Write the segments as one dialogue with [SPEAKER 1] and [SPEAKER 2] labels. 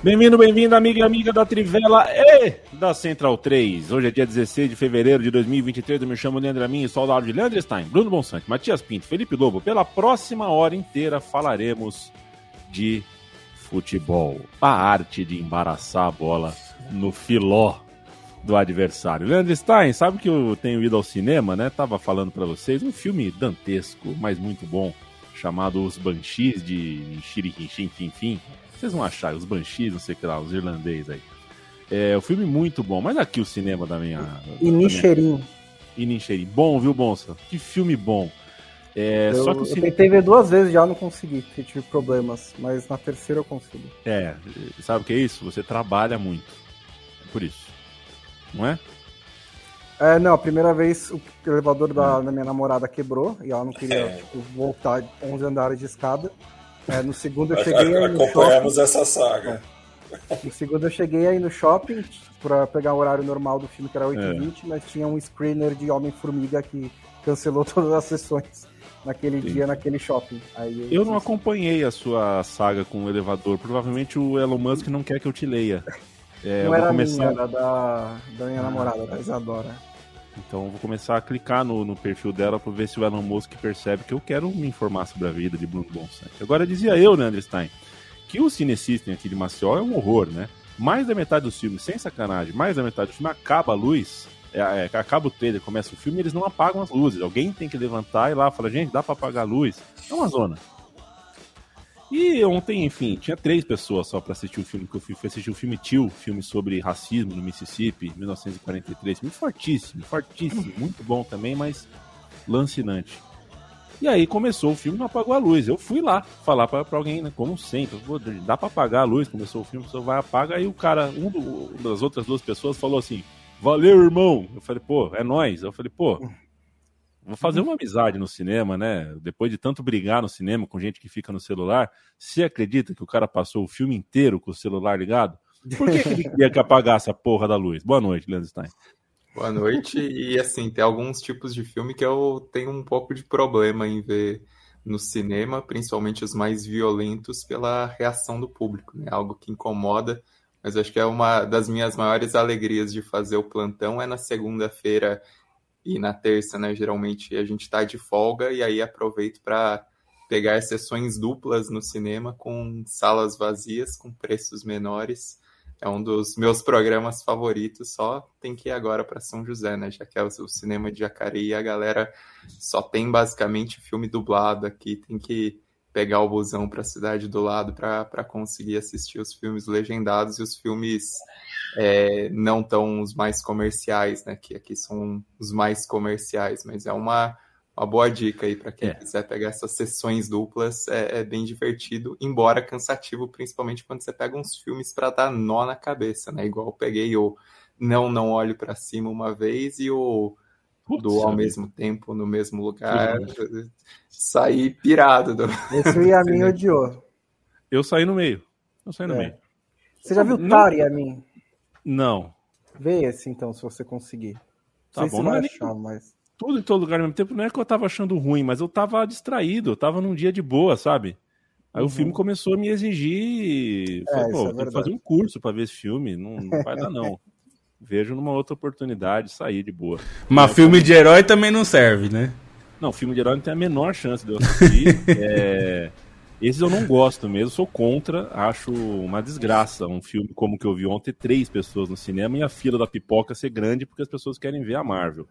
[SPEAKER 1] Bem-vindo, bem-vindo, amiga e amiga da Trivela e da Central 3. Hoje é dia 16 de fevereiro de 2023. Eu me chamo Leandro Amin, sou ao lado de Leandro Stein, Bruno Bonsante, Matias Pinto, Felipe Lobo. Pela próxima hora inteira falaremos de futebol, a arte de embaraçar a bola no filó do adversário. Leandro Stein, sabe que eu tenho ido ao cinema, né? Tava falando para vocês um filme dantesco, mas muito bom, chamado Os Banshees de Shirikinshim Fim vocês vão achar, os Banshees, não sei o que lá, os irlandeses aí. É um filme muito bom, mas aqui o cinema da minha.
[SPEAKER 2] Inicheirinho.
[SPEAKER 1] Inicheirinho. Bom, viu, Bonsa? Que filme bom. É,
[SPEAKER 2] eu,
[SPEAKER 1] só que o
[SPEAKER 2] eu
[SPEAKER 1] cinema...
[SPEAKER 2] tentei ver duas vezes já, não consegui, porque tive problemas, mas na terceira eu consigo.
[SPEAKER 1] É, sabe o que é isso? Você trabalha muito. É por isso. Não é?
[SPEAKER 2] É, não, a primeira vez o elevador da, da minha namorada quebrou e ela não queria
[SPEAKER 3] É.
[SPEAKER 2] tipo, voltar 11 andares de escada. É, no segundo eu cheguei aí no
[SPEAKER 3] Acompanhamos
[SPEAKER 2] shopping.
[SPEAKER 3] essa saga.
[SPEAKER 2] No segundo eu cheguei aí no shopping pra pegar o horário normal do filme, que era 8h20, mas tinha um screener de Homem-Formiga que cancelou todas as sessões naquele dia, naquele shopping. Aí
[SPEAKER 1] Eu não acompanhei a sua saga com o elevador. Provavelmente o Elon Musk não quer que eu te leia. É, eu
[SPEAKER 2] Não
[SPEAKER 1] vou
[SPEAKER 2] era
[SPEAKER 1] começar...
[SPEAKER 2] minha, era da, da minha
[SPEAKER 1] Ah,
[SPEAKER 2] namorada,
[SPEAKER 1] tá.
[SPEAKER 2] da Isadora.
[SPEAKER 1] Então vou começar a clicar no, no perfil dela para ver se o Elon Musk percebe que eu quero me informar sobre a vida de Bruno Bonsante. Agora dizia eu, né, André Stein, que o Cine System aqui de Maceió é um horror, né? Mais da metade dos filmes, sem sacanagem, mais da metade do filme acaba a luz, é, é, acaba o trailer, começa o filme, eles não apagam as luzes. Alguém tem que levantar e lá falar, gente, dá para apagar a luz. É uma zona. E ontem, enfim, tinha três pessoas só para assistir o filme que eu fui, assistir o filme Tio, filme sobre racismo no Mississippi, 1943. Filme fortíssimo, fortíssimo, muito bom também, mas lancinante. E aí começou o filme não apagou a luz. Eu fui lá falar pra alguém, né, como sempre, "Pô, dá pra apagar a luz, começou o filme, pessoa vai apaga, aí o cara, um do- das outras duas pessoas falou assim, valeu, irmão. Eu falei, pô, é nóis. Eu falei, pô, Vou fazer uma amizade no cinema, né? Depois de tanto brigar no cinema com gente que fica no celular, você acredita que o cara passou o filme inteiro com o celular ligado? Por que, que ele queria que apagasse a porra da luz? Boa noite, Leandro Stein.
[SPEAKER 4] Boa noite. E assim, tem alguns tipos de filme que eu tenho um pouco de problema em ver no cinema, principalmente os mais violentos, pela reação do público, né? Algo que incomoda. Mas acho que é uma das minhas maiores alegrias de fazer o plantão é na segunda-feira e na terça, né? Geralmente a gente tá de folga e aí aproveito para pegar sessões duplas no cinema com salas vazias, com preços menores. É um dos meus programas favoritos, só tem que ir agora para São José, né? Já que é o cinema de Jacareí a galera só tem basicamente filme dublado aqui, tem que pegar o busão para a cidade do lado para conseguir assistir os filmes legendados e os filmes é, não tão os mais comerciais, né? Que aqui são os mais comerciais, mas é uma, uma boa dica aí para quem
[SPEAKER 1] É.
[SPEAKER 4] quiser pegar essas sessões duplas, é, é bem divertido, embora cansativo, principalmente quando você pega uns filmes para dar nó na cabeça, né? Igual eu peguei o Não, Não Olho para Cima uma vez e o
[SPEAKER 1] Putz,
[SPEAKER 4] do Ao. Mesmo Tempo, no mesmo lugar, saí pirado do...
[SPEAKER 2] Esse o Yamin odiou.
[SPEAKER 1] Eu saí no meio. Eu saí no
[SPEAKER 2] É.
[SPEAKER 1] meio.
[SPEAKER 2] Você já viu. Tar, Yamin?
[SPEAKER 1] Não.
[SPEAKER 2] Vê esse então, se você conseguir.
[SPEAKER 1] Tá
[SPEAKER 2] Não sei
[SPEAKER 1] bom,
[SPEAKER 2] se
[SPEAKER 1] não
[SPEAKER 2] vai
[SPEAKER 1] é nem-
[SPEAKER 2] achar, mas.
[SPEAKER 1] Tudo em todo lugar ao mesmo tempo. Não é que eu tava achando ruim, mas eu tava distraído. Eu tava num dia de boa, sabe? Aí o
[SPEAKER 2] Uhum.
[SPEAKER 1] filme começou a me exigir.
[SPEAKER 2] É,
[SPEAKER 1] Falei, pô,
[SPEAKER 2] é
[SPEAKER 1] tem que fazer um curso pra ver esse filme. Não, não vai dar, não. Vejo numa outra oportunidade sair de boa.
[SPEAKER 5] Mas filme de herói também não serve, né?
[SPEAKER 1] Não, filme de herói não tem a menor chance de eu assistir. É, Esses eu não gosto mesmo, sou contra, acho uma desgraça um filme como o que eu vi ontem, três pessoas no cinema e a fila da pipoca ser grande porque as pessoas querem ver a Marvel.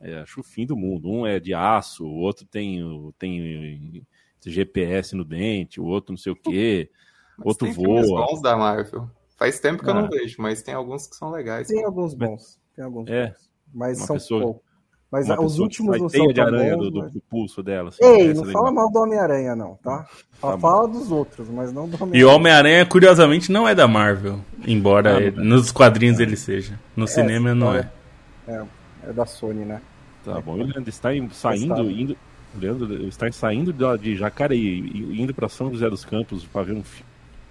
[SPEAKER 1] É, acho o fim do mundo. Um é de aço, o outro tem, o- tem GPS no dente, o outro não sei o quê,
[SPEAKER 4] Mas
[SPEAKER 1] outro
[SPEAKER 4] tem filmes
[SPEAKER 1] voa.
[SPEAKER 4] bons da Marvel. Faz tempo que ah. eu não vejo, mas tem alguns que são legais.
[SPEAKER 2] Tem alguns bons. Tem alguns
[SPEAKER 1] é.
[SPEAKER 2] bons. Mas
[SPEAKER 1] Uma
[SPEAKER 2] são
[SPEAKER 1] pessoa-
[SPEAKER 2] poucos. Mas
[SPEAKER 1] Uma
[SPEAKER 2] os últimos não são
[SPEAKER 1] de
[SPEAKER 2] tão
[SPEAKER 1] aranha
[SPEAKER 2] bons,
[SPEAKER 1] do,
[SPEAKER 2] mas-
[SPEAKER 1] do pulso dela. assim,
[SPEAKER 2] Ei, não
[SPEAKER 1] é
[SPEAKER 2] fala mal do Homem-Aranha, não, tá? Fala,
[SPEAKER 1] bom.
[SPEAKER 2] fala dos outros, mas não do
[SPEAKER 5] E o
[SPEAKER 2] Homem-Aranha.
[SPEAKER 5] Homem-Aranha, curiosamente, não é da Marvel. Embora
[SPEAKER 1] Ah,
[SPEAKER 5] ele- nos quadrinhos ele seja. No cinema não é.
[SPEAKER 2] É, é da Sony, né?
[SPEAKER 1] Tá bom. E o Leandro Stein saindo, indo. Leandro Stein saindo de, de Jacareí e indo pra São José dos Campos pra ver um fi-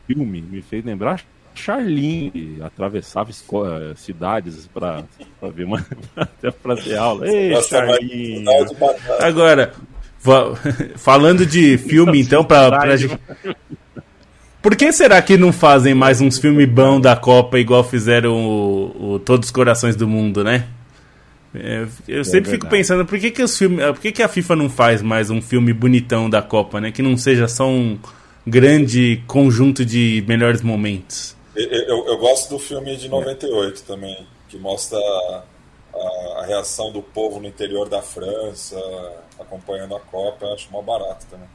[SPEAKER 1] filme me fez lembrar Charlin, atravessava eh, cidades pra, pra ver uma. até pra ter aula. Ei, Charlin!
[SPEAKER 5] Agora, falando de filme, então, pra, pra gente. Por que será que não fazem mais uns filmes bons da Copa igual fizeram o, o Todos os Corações do Mundo, né? É, eu sempre fico
[SPEAKER 1] verdade.
[SPEAKER 5] pensando, por que, que os filmes. Por que, que a FIFA não faz mais um filme bonitão da Copa, né? Que não seja só um grande conjunto de melhores momentos.
[SPEAKER 3] Eu, eu- eu gosto do filme de 98 também, que mostra a, a- a reação do povo no interior da França, acompanhando a Copa. Eu acho mó barato também.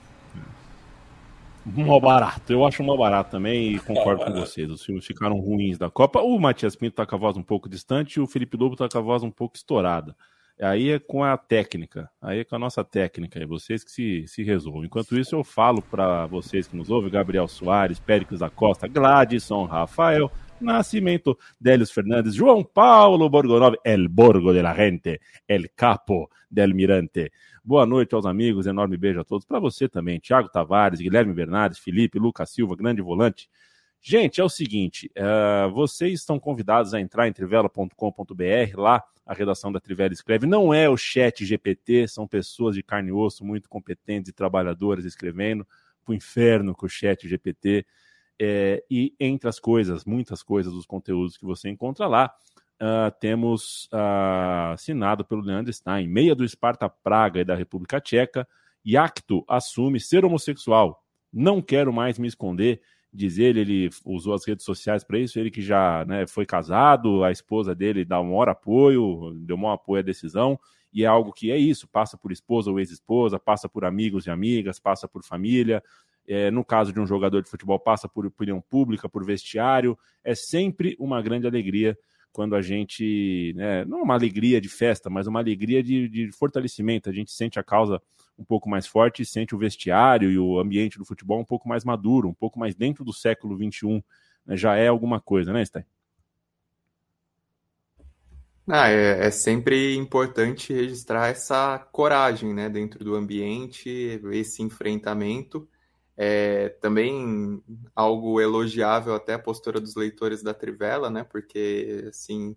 [SPEAKER 1] Mó barato, eu acho mó barato também e concordo com vocês. Os filmes ficaram ruins da Copa. O Matias Pinto tá com a voz um pouco distante e o Felipe Lobo tá com a voz um pouco estourada. Aí é com a técnica, aí é com a nossa técnica, é vocês que se, se resolvem. Enquanto isso, eu falo para vocês que nos ouvem: Gabriel Soares, Péricles da Costa, Gladson, Rafael, Nascimento, Délios Fernandes, João Paulo Borgonov, El Borgo de la Gente, El Capo del Mirante. Boa noite aos amigos, enorme beijo a todos. Para você também, Thiago Tavares, Guilherme Bernardes, Felipe, Lucas Silva, grande volante. Gente, é o seguinte, eh, vocês estão convidados a entrar em trivela.com.br, lá a redação da Trivela escreve, não é o chat GPT, são pessoas de carne e osso, muito competentes e trabalhadoras escrevendo pro inferno com o chat GPT. Eh, e entre as coisas, muitas coisas dos conteúdos que você encontra lá, ah, temos ah, assinado pelo Leandro Stein, meia do Esparta Praga e da República Tcheca, Yacto assume ser homossexual. Não quero mais me esconder, diz ele, ele usou as redes sociais para isso, ele que já né, foi casado, a esposa dele dá um maior apoio, deu maior apoio à decisão, e é algo que é isso, passa por esposa ou ex-esposa, passa por amigos e amigas, passa por família, é, no caso de um jogador de futebol, passa por opinião pública, por vestiário, é sempre uma grande alegria quando a gente, né, não uma alegria de festa, mas uma alegria de, de fortalecimento, a gente sente a causa um pouco mais forte sente o vestiário e o ambiente do futebol um pouco mais maduro, um pouco mais dentro do século XXI, né, já é alguma coisa, né, Stein?
[SPEAKER 4] Ah, é, é sempre importante registrar essa coragem, né, dentro do ambiente, esse enfrentamento. É também algo elogiável até a postura dos leitores da Trivela, né, porque, assim,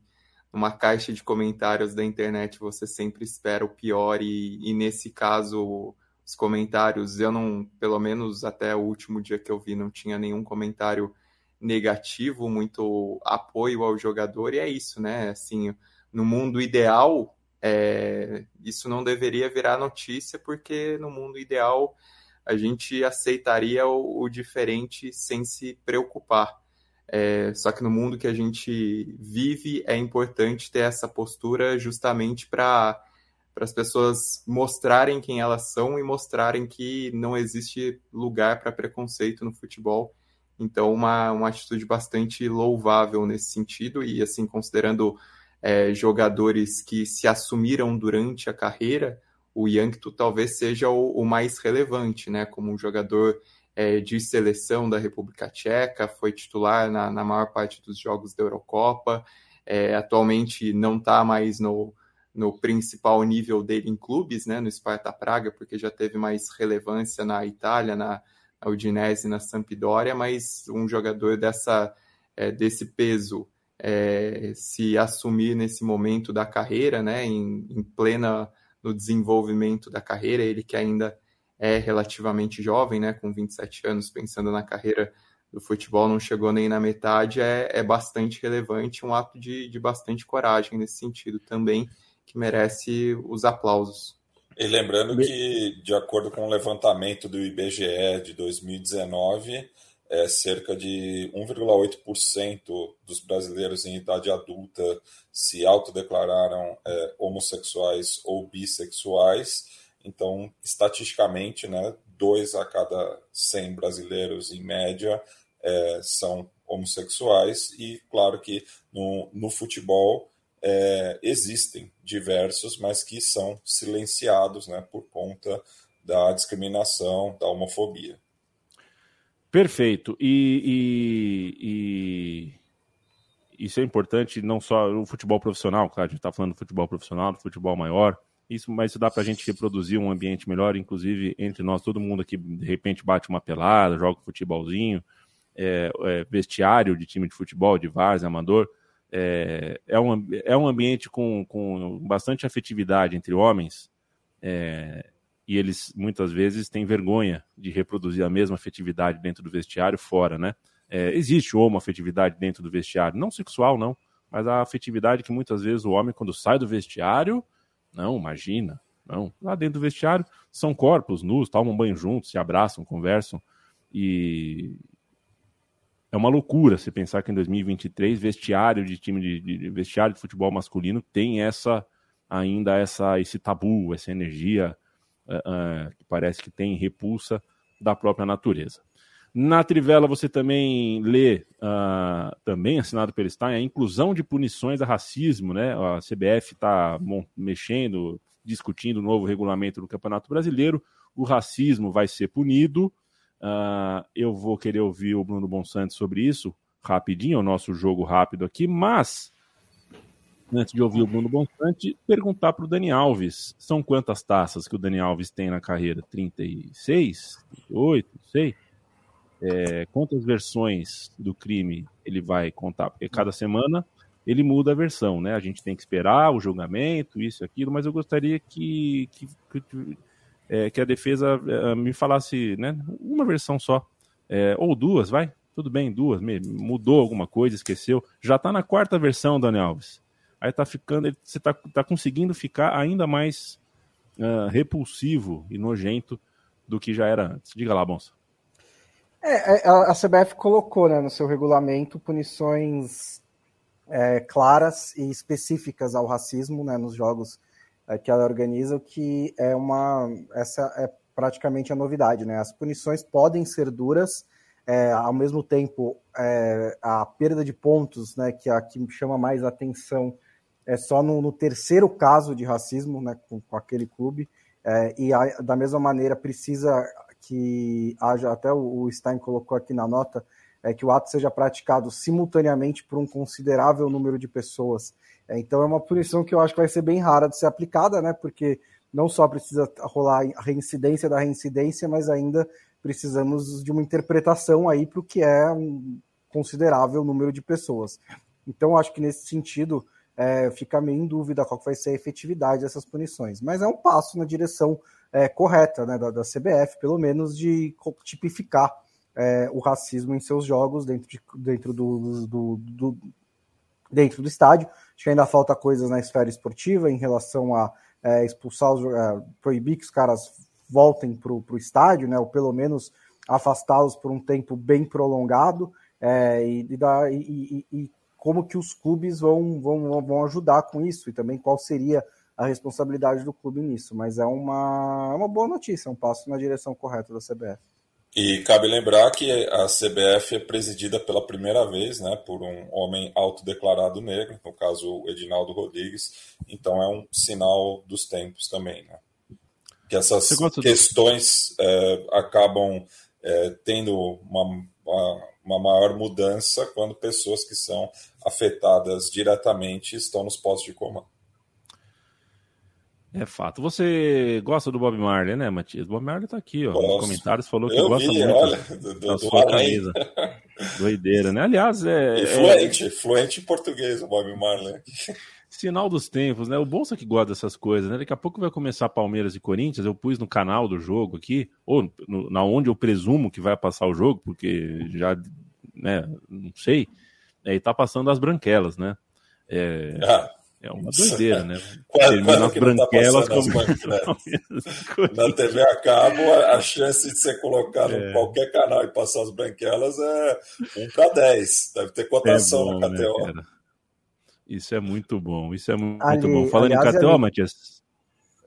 [SPEAKER 4] numa caixa de comentários da internet você sempre espera o pior e, e nesse caso os comentários, eu não, pelo menos até o último dia que eu vi, não tinha nenhum comentário negativo, muito apoio ao jogador, e é isso, né? Assim, no mundo ideal, é, isso não deveria virar notícia, porque no mundo ideal a gente aceitaria o, o diferente sem se preocupar. É, só que no mundo que a gente vive é importante ter essa postura justamente para para as pessoas mostrarem quem elas são e mostrarem que não existe lugar para preconceito no futebol. Então, uma, uma atitude bastante louvável nesse sentido, e assim, considerando é, jogadores que se assumiram durante a carreira, o Yankto talvez seja o, o mais relevante, né? Como um jogador é, de seleção da República Tcheca, foi titular na, na maior parte dos jogos da Eurocopa, é, atualmente não está mais no, no principal nível dele em clubes, né? No Sparta Praga, porque já teve mais relevância na Itália, na, na Udinese, na Sampdoria, mas um jogador dessa, é, desse peso é, se assumir nesse momento da carreira, né? Em, em plena no desenvolvimento da carreira, ele que ainda é relativamente jovem, né, com 27 anos, pensando na carreira do futebol, não chegou nem na metade, é, é bastante relevante, um ato de, de bastante coragem nesse sentido também, que merece os aplausos.
[SPEAKER 3] E lembrando que, de acordo com o levantamento do IBGE de 2019, é, cerca de 1,8% dos brasileiros em idade adulta se autodeclararam é, homossexuais ou bissexuais. Então, estatisticamente, né, dois a cada 100 brasileiros, em média, é, são homossexuais, e claro que no, no futebol é, existem diversos, mas que são silenciados né, por conta da discriminação, da homofobia.
[SPEAKER 1] Perfeito. E, e, e, isso é importante não só no futebol profissional, claro, a gente está falando do futebol profissional, do futebol maior, isso, mas isso dá para a gente reproduzir um ambiente melhor, inclusive entre nós, todo mundo aqui de repente bate uma pelada, joga um futebolzinho, é, é, vestiário de time de futebol, de várzea, amador. É, é, um, é um ambiente com, com bastante afetividade entre homens, é, e eles muitas vezes têm vergonha de reproduzir a mesma afetividade dentro do vestiário fora, né? É, existe uma afetividade dentro do vestiário, não sexual, não, mas a afetividade que muitas vezes o homem, quando sai do vestiário, não, imagina, não. Lá dentro do vestiário são corpos nus, tomam banho juntos, se abraçam, conversam. E é uma loucura se pensar que em 2023 vestiário de time de, de vestiário de futebol masculino tem essa ainda essa esse tabu, essa energia uh, que parece que tem repulsa da própria natureza. Na Trivela você também lê, uh, também assinado pelo Stein, a inclusão de punições a racismo, né? A CBF está mexendo, discutindo o novo regulamento do Campeonato Brasileiro. O racismo vai ser punido. Uh, eu vou querer ouvir o Bruno Bonsante sobre isso rapidinho, o nosso jogo rápido aqui, mas antes de ouvir o Bruno Bonsante, perguntar para o Dani Alves: são quantas taças que o Dani Alves tem na carreira? 36? 38? Não sei é, quantas versões do crime ele vai contar, porque cada semana ele muda a versão, né? A gente tem que esperar o julgamento, isso e aquilo, mas eu gostaria que, que, que, é, que a defesa é, me falasse, né? Uma versão só, é, ou duas, vai? Tudo bem, duas, mudou alguma coisa, esqueceu. Já está na quarta versão, Daniel Alves. Aí tá ficando, você está tá conseguindo ficar ainda mais uh, repulsivo e nojento do que já era antes. Diga lá, Bonsa.
[SPEAKER 2] É, é a CBF colocou né, no seu regulamento punições é, claras e específicas ao racismo né, nos jogos é, que ela organiza, o que é uma. Essa é praticamente a novidade. Né? As punições podem ser duras, é, ao mesmo tempo, é, a perda de pontos, né, que é a que chama mais atenção, é só no, no terceiro caso de racismo né, com, com aquele clube. É, e a, da mesma maneira precisa que haja, até o Stein colocou aqui na nota, é que o ato seja praticado simultaneamente por um considerável número de pessoas. É, então é uma punição que eu acho que vai ser bem rara de ser aplicada, né? Porque não só precisa rolar a reincidência da reincidência, mas ainda precisamos de uma interpretação aí para o que é um considerável número de pessoas. Então acho que nesse sentido é, fica meio em dúvida qual vai ser a efetividade dessas punições. Mas é um passo na direção é, correta né, da, da, CBF, pelo menos de tipificar é, o racismo em seus jogos dentro, de, dentro do, do, do, dentro do estádio. Acho que ainda falta coisas na esfera esportiva em relação a é, expulsar, os, é, proibir que os caras voltem para o estádio, né, ou pelo menos afastá-los por um tempo bem prolongado, é, e, e, e, e, como que os clubes vão, vão, vão ajudar com isso, e também qual seria a responsabilidade do clube nisso, mas é uma, é uma boa notícia, um passo na direção correta da CBF.
[SPEAKER 3] E cabe lembrar que a CBF é presidida pela primeira vez né, por um homem autodeclarado negro, no caso o Edinaldo Rodrigues, então é um sinal dos tempos também. Né? Que essas questões é, acabam é, tendo uma, uma, uma maior mudança quando pessoas que são afetadas diretamente estão nos postos de comando.
[SPEAKER 1] É fato. Você gosta do Bob Marley, né, Matias? Bob Marley tá aqui, ó. Nos comentários falou que
[SPEAKER 3] eu
[SPEAKER 1] gosta
[SPEAKER 3] vi,
[SPEAKER 1] muito
[SPEAKER 3] olha, do, do,
[SPEAKER 1] da sua camisa. Doideira, né? Aliás, é.
[SPEAKER 3] E fluente, é... fluente em português o Bob Marley.
[SPEAKER 1] Sinal dos tempos, né? O Bolsa que gosta dessas coisas, né? Daqui a pouco vai começar Palmeiras e Corinthians. Eu pus no canal do jogo aqui, ou no, na onde eu presumo que vai passar o jogo, porque já, né? Não sei. Aí tá passando as branquelas, né? É... Ah é uma doideira, né?
[SPEAKER 3] Termina as tá branquelas tá como... Na TV a cabo, a chance de ser colocado é. em qualquer canal e passar as branquelas é 1 para 10. Deve ter cotação é bom, na KTO.
[SPEAKER 1] Isso é muito bom, isso é muito, ali, bom. Falando aliás, em KTO, ali... Matias.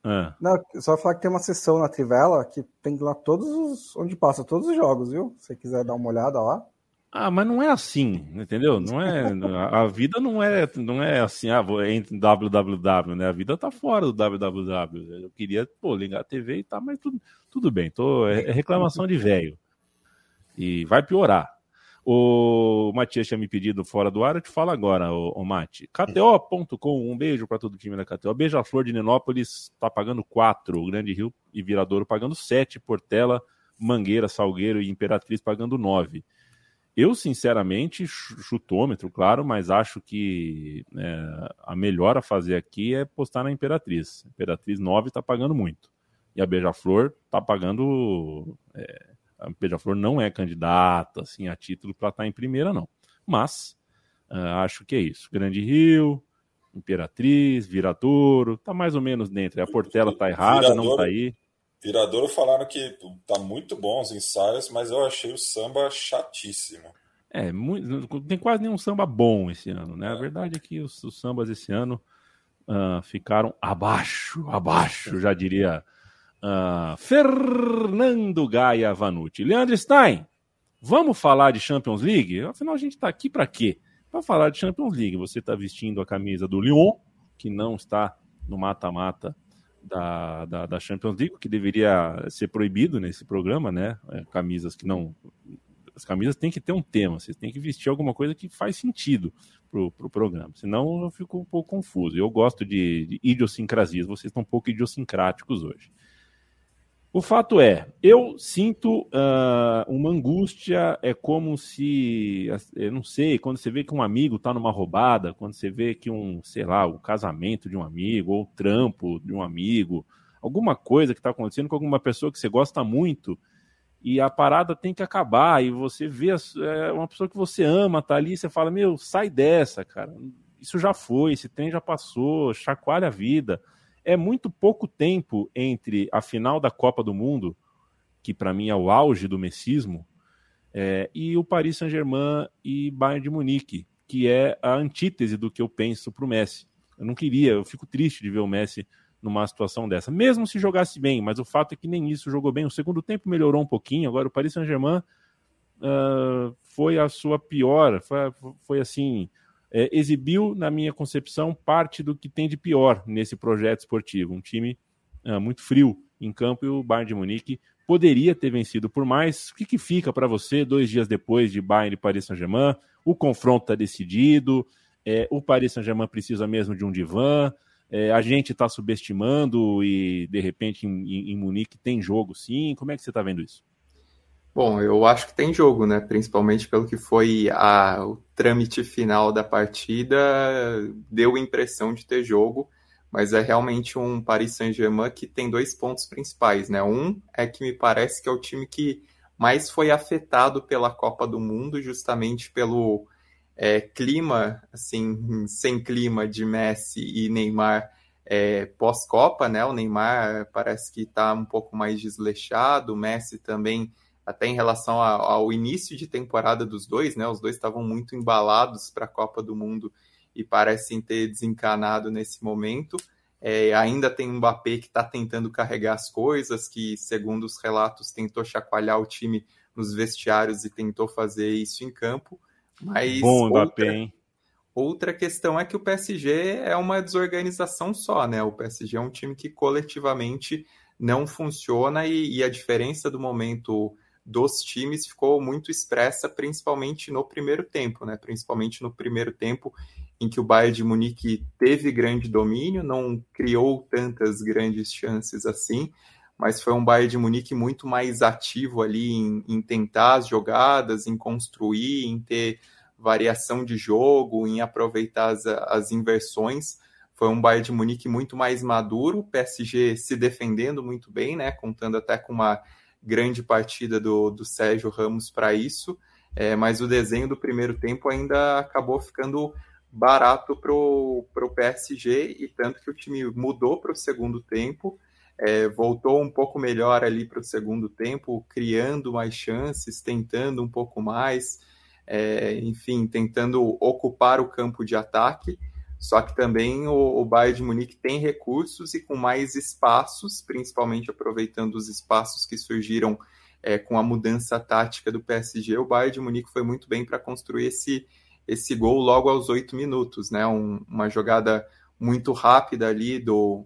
[SPEAKER 2] Ah. Não, só falar que tem uma sessão na Trivela que tem lá todos os. onde passa todos os jogos, viu? Se você quiser dar uma olhada lá.
[SPEAKER 1] Ah, mas não é assim, entendeu? Não é a vida não é não é assim, ah, vou entre www, né? A vida tá fora do www. Eu queria, pô, ligar a TV e tá, mas tudo, tudo bem, tô é, é reclamação de velho. E vai piorar. O Matias tinha me pedido fora do ar, eu te falo agora, o, o Mati. KTO.com, um beijo para todo o time da KTO. Beijo a Flor de Nenópolis, tá pagando 4, o Grande Rio e Viradouro pagando 7, Portela, Mangueira, Salgueiro e Imperatriz pagando 9. Eu, sinceramente, chutômetro, claro, mas acho que é, a melhor a fazer aqui é postar na Imperatriz. Imperatriz 9 está pagando muito. E a Beija-Flor está pagando. É, a Beija-Flor não é candidata assim, a título para estar tá em primeira, não. Mas uh, acho que é isso. Grande Rio, Imperatriz, Viradouro, tá mais ou menos dentro. A Portela tá errada, Viradouro, não tá aí.
[SPEAKER 3] Viradouro falaram que tá muito bom os ensaios, mas eu achei o samba chatíssimo.
[SPEAKER 1] É, muito, tem quase nenhum samba bom esse ano, né? A é. verdade é que os, os sambas esse ano uh, ficaram abaixo, abaixo, já diria uh, Fernando Gaia Vanucci. Leandro Stein, vamos falar de Champions League? Afinal, a gente está aqui para quê? Para falar de Champions League. Você está vestindo a camisa do Lyon, que não está no mata-mata da, da, da, Champions League, que deveria ser proibido nesse programa, né? É, camisas que não. As camisas têm que ter um tema, vocês têm que vestir alguma coisa que faz sentido pro, pro programa. Senão eu fico um pouco confuso. Eu gosto de, de idiosincrasias, vocês estão um pouco idiosincráticos hoje. O fato é, eu sinto uh, uma angústia, é como se, eu não sei, quando você vê que um amigo está numa roubada, quando você vê que um, sei lá, o casamento de um amigo, ou o trampo de um amigo, alguma coisa que está acontecendo com alguma pessoa que você gosta muito, e a parada tem que acabar, e você vê é, uma pessoa que você ama, tá ali, e você fala, meu, sai dessa, cara, isso já foi, esse trem já passou, chacoalha a vida é muito pouco tempo entre a final da Copa do Mundo, que para mim é o auge do messismo, é, e o Paris Saint-Germain e Bayern de Munique, que é a antítese do que eu penso para o Messi. Eu não queria, eu fico triste de ver o Messi numa situação dessa, mesmo se jogasse bem, mas o fato é que nem isso jogou bem. O segundo tempo melhorou um pouquinho, agora o Paris Saint-Germain uh, foi a sua pior, foi, foi assim, é, exibiu, na minha concepção, parte do que tem de pior nesse projeto esportivo. Um time é, muito frio em campo e o Bayern de Munique poderia ter vencido por mais. O que, que fica para você dois dias depois de Bayern e Paris Saint-Germain? O confronto está decidido, é, o Paris Saint-Germain precisa mesmo de um divã. É, a gente está subestimando e de repente em, em, em Munique tem jogo sim. Como é que você está vendo isso?
[SPEAKER 4] Bom, eu acho que tem jogo, né? Principalmente pelo que foi a, o trâmite final da partida, deu impressão de ter jogo, mas é realmente um Paris Saint-Germain que tem dois pontos principais, né? Um é que me parece que é o time que mais foi afetado pela Copa do Mundo, justamente pelo é, clima, assim, sem clima de Messi e Neymar é, pós-Copa, né? O Neymar parece que está um pouco mais desleixado, o Messi também até em relação ao início de temporada dos dois, né? Os dois estavam muito embalados para a Copa do Mundo e parecem ter desencanado nesse momento. É, ainda tem um Mbappé que está tentando carregar as coisas, que, segundo os relatos, tentou chacoalhar o time nos vestiários e tentou fazer isso em campo. Mas
[SPEAKER 1] Bom, Mbappé, outra, hein?
[SPEAKER 4] outra questão é que o PSG é uma desorganização só, né? O PSG é um time que coletivamente não funciona e, e a diferença do momento dos times ficou muito expressa, principalmente no primeiro tempo, né? Principalmente no primeiro tempo em que o Bayern de Munique teve grande domínio, não criou tantas grandes chances assim, mas foi um Bayern de Munique muito mais ativo ali em, em tentar as jogadas, em construir, em ter variação de jogo, em aproveitar as, as inversões. Foi um Bayern de Munique muito mais maduro, o PSG se defendendo muito bem, né? Contando até com uma grande partida do, do Sérgio Ramos para isso, é, mas o desenho do primeiro tempo ainda acabou ficando barato para o PSG, e tanto que o time mudou para o segundo tempo, é, voltou um pouco melhor ali para o segundo tempo, criando mais chances, tentando um pouco mais, é, enfim, tentando ocupar o campo de ataque. Só que também o, o Bayern de Munique tem recursos e com mais espaços, principalmente aproveitando os espaços que surgiram é, com a mudança tática do PSG, o Bayern de Munique foi muito bem para construir esse, esse gol logo aos oito minutos, né? Um, uma jogada muito rápida ali do,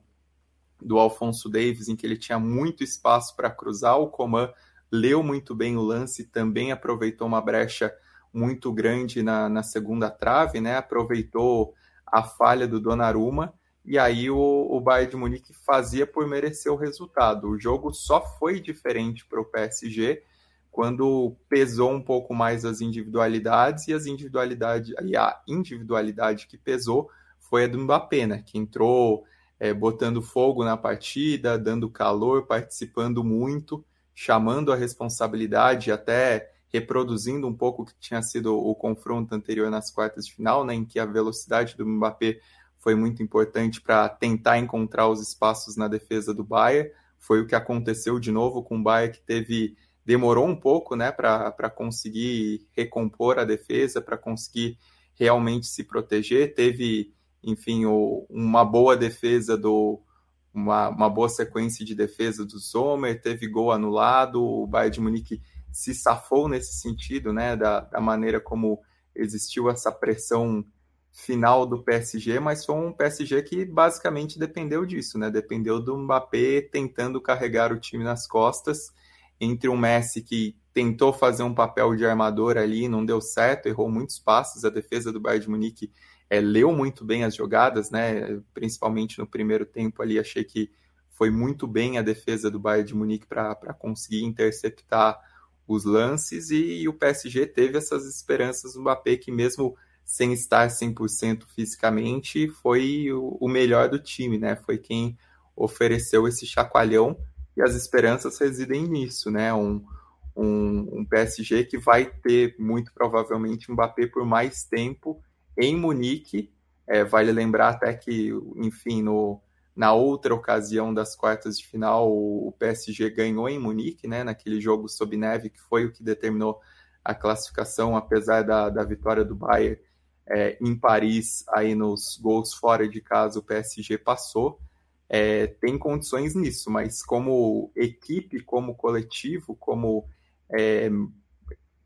[SPEAKER 4] do Alfonso Davis, em que ele tinha muito espaço para cruzar. O Coman leu muito bem o lance, também aproveitou uma brecha muito grande na, na segunda trave, né? Aproveitou a falha do Donnarumma e aí o, o Bayern de Munique fazia por merecer o resultado. O jogo só foi diferente para o PSG quando pesou um pouco mais as individualidades e as individualidades e a individualidade que pesou foi a do Mbappé, né, que entrou é, botando fogo na partida, dando calor, participando muito, chamando a responsabilidade, até reproduzindo um pouco o que tinha sido o confronto anterior nas quartas de final, né, em que a velocidade do Mbappé foi muito importante para tentar encontrar os espaços na defesa do Bayern. Foi o que aconteceu de novo com o Bayern, que teve demorou um pouco né, para conseguir recompor a defesa, para conseguir realmente se proteger. Teve, enfim, o, uma boa defesa do. Uma, uma boa sequência de defesa do Sommer, teve gol anulado, o Bayern de Munique se safou nesse sentido, né, da, da maneira como existiu essa pressão final do PSG, mas foi um PSG que basicamente dependeu disso, né? Dependeu do Mbappé tentando carregar o time nas costas, entre um Messi que tentou fazer um papel de armador ali, não deu certo, errou muitos passes, a defesa do Bayern de Munique é, leu muito bem as jogadas, né? Principalmente no primeiro tempo ali, achei que foi muito bem a defesa do Bayern de Munique para conseguir interceptar os lances e, e o PSG teve essas esperanças no Mbappé que mesmo sem estar 100% fisicamente, foi o, o melhor do time, né? Foi quem ofereceu esse chacoalhão e as esperanças residem nisso, né? Um, um, um, PSG que vai ter muito provavelmente Mbappé por mais tempo em Munique. É, vale lembrar até que, enfim, no, na outra ocasião das quartas de final, o, PSG ganhou em Munique, né? Naquele jogo sob neve, que foi o que determinou a classificação, apesar da, da vitória do Bayern é, em Paris, aí nos gols fora de casa, o PSG passou. É, tem condições nisso, mas como equipe, como coletivo, como é,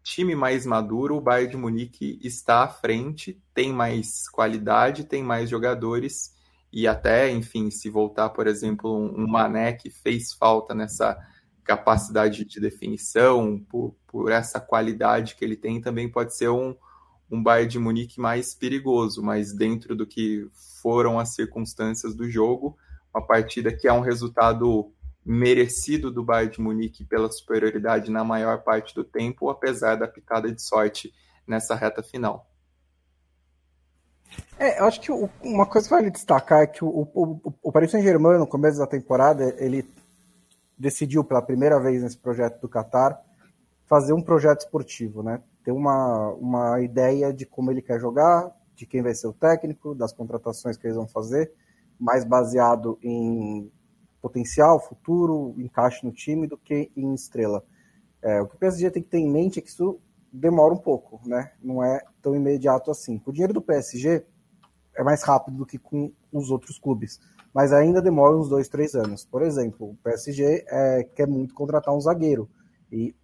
[SPEAKER 4] time mais maduro, o Bayern de Munique está à frente, tem mais qualidade, tem mais jogadores e até, enfim, se voltar, por exemplo, um Mané que fez falta nessa capacidade de definição, por, por essa qualidade que ele tem, também pode ser um, um Bayern de Munique mais perigoso, mas dentro do que foram as circunstâncias do jogo, uma partida que é um resultado merecido do Bayern de Munique pela superioridade na maior parte do tempo, apesar da pitada de sorte nessa reta final.
[SPEAKER 2] É, eu acho que uma coisa que vale destacar é que o, o, o Paris Saint-Germain, no começo da temporada, ele decidiu pela primeira vez nesse projeto do Qatar fazer um projeto esportivo, né? ter uma, uma ideia de como ele quer jogar, de quem vai ser o técnico, das contratações que eles vão fazer, mais baseado em potencial, futuro, encaixe no time do que em estrela. É, o que o PSG tem que ter em mente é que isso demora um pouco, né? Não é tão imediato assim. O dinheiro do PSG é mais rápido do que com os outros clubes, mas ainda demora uns dois, três anos. Por exemplo, o PSG é, quer muito contratar um zagueiro e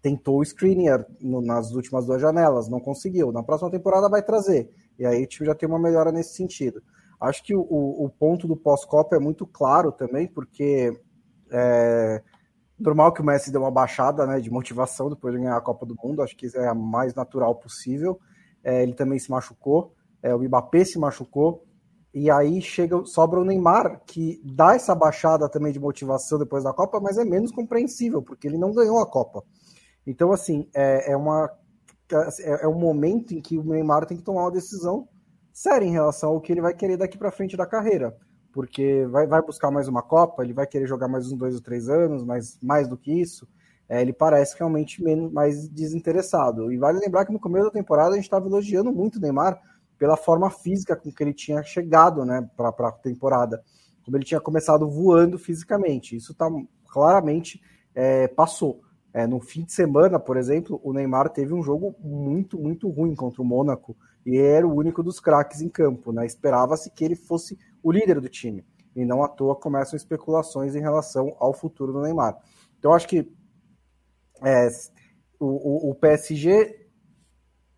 [SPEAKER 2] tentou o screener nas últimas duas janelas, não conseguiu. Na próxima temporada vai trazer. E aí tipo, já tem uma melhora nesse sentido. Acho que o, o ponto do pós-Copa é muito claro também, porque é normal que o Messi dê uma baixada né, de motivação depois de ganhar a Copa do Mundo, acho que é a mais natural possível. É, ele também se machucou, é, o Mbappé se machucou, e aí chega, sobra o Neymar, que dá essa baixada também de motivação depois da Copa, mas é menos compreensível, porque ele não ganhou a Copa. Então, assim, é, é uma, é, é um momento em que o Neymar tem que tomar uma decisão séria em relação ao que ele vai querer daqui para frente da carreira. Porque vai, vai buscar mais uma Copa, ele vai querer jogar mais uns dois ou três anos, mas mais do que isso, é, ele parece realmente menos, mais desinteressado. E vale lembrar que no começo da temporada a gente estava elogiando muito o Neymar pela forma física com que ele tinha chegado né, para a temporada. Como ele tinha começado voando fisicamente. Isso tá, claramente é, passou. É, no fim de semana, por exemplo, o Neymar teve um jogo muito, muito ruim contra o Mônaco e era o único dos craques em campo. Né? Esperava-se que ele fosse o líder do time e não à toa começam especulações em relação ao futuro do Neymar. Então, acho que é, o, o, PSG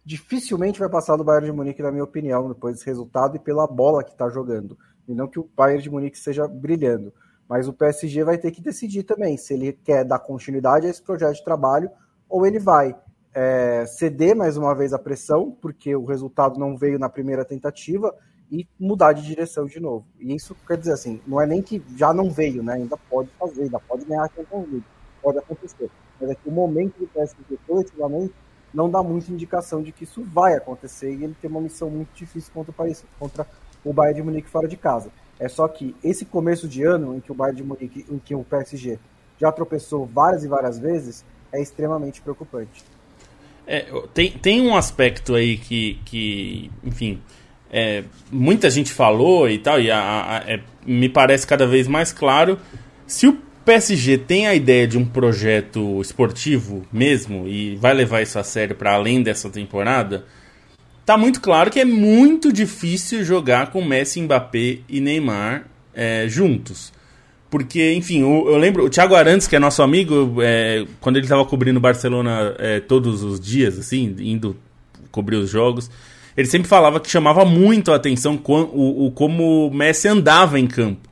[SPEAKER 2] dificilmente vai passar do Bayern de Munique, na minha opinião, depois desse resultado e pela bola que está jogando. E não que o Bayern de Munique esteja brilhando. Mas o PSG vai ter que decidir também se ele quer dar continuidade a esse projeto de trabalho ou ele vai é, ceder mais uma vez a pressão, porque o resultado não veio na primeira tentativa, e mudar de direção de novo. E isso quer dizer assim, não é nem que já não veio, né? Ainda pode fazer, ainda pode ganhar a Champions League, pode acontecer. Mas é que o momento do PSG coletivamente não dá muita indicação de que isso vai acontecer e ele tem uma missão muito difícil contra o, país, contra o Bayern de Munique fora de casa. É só que esse começo de ano em que o Bayern de Munique, em que o PSG já tropeçou várias e várias vezes, é extremamente preocupante.
[SPEAKER 5] É, tem, tem um aspecto aí que, que enfim, é, muita gente falou e tal, e a, a, é, me parece cada vez mais claro. Se o PSG tem a ideia de um projeto esportivo mesmo e vai levar isso a sério para além dessa temporada, tá muito claro que é muito difícil jogar com Messi, Mbappé e Neymar é, juntos. Porque, enfim, o, eu lembro, o Thiago Arantes, que é nosso amigo, é, quando ele estava cobrindo Barcelona é, todos os dias, assim, indo cobrir os jogos, ele sempre falava que chamava muito a atenção o, o como o Messi andava em campo,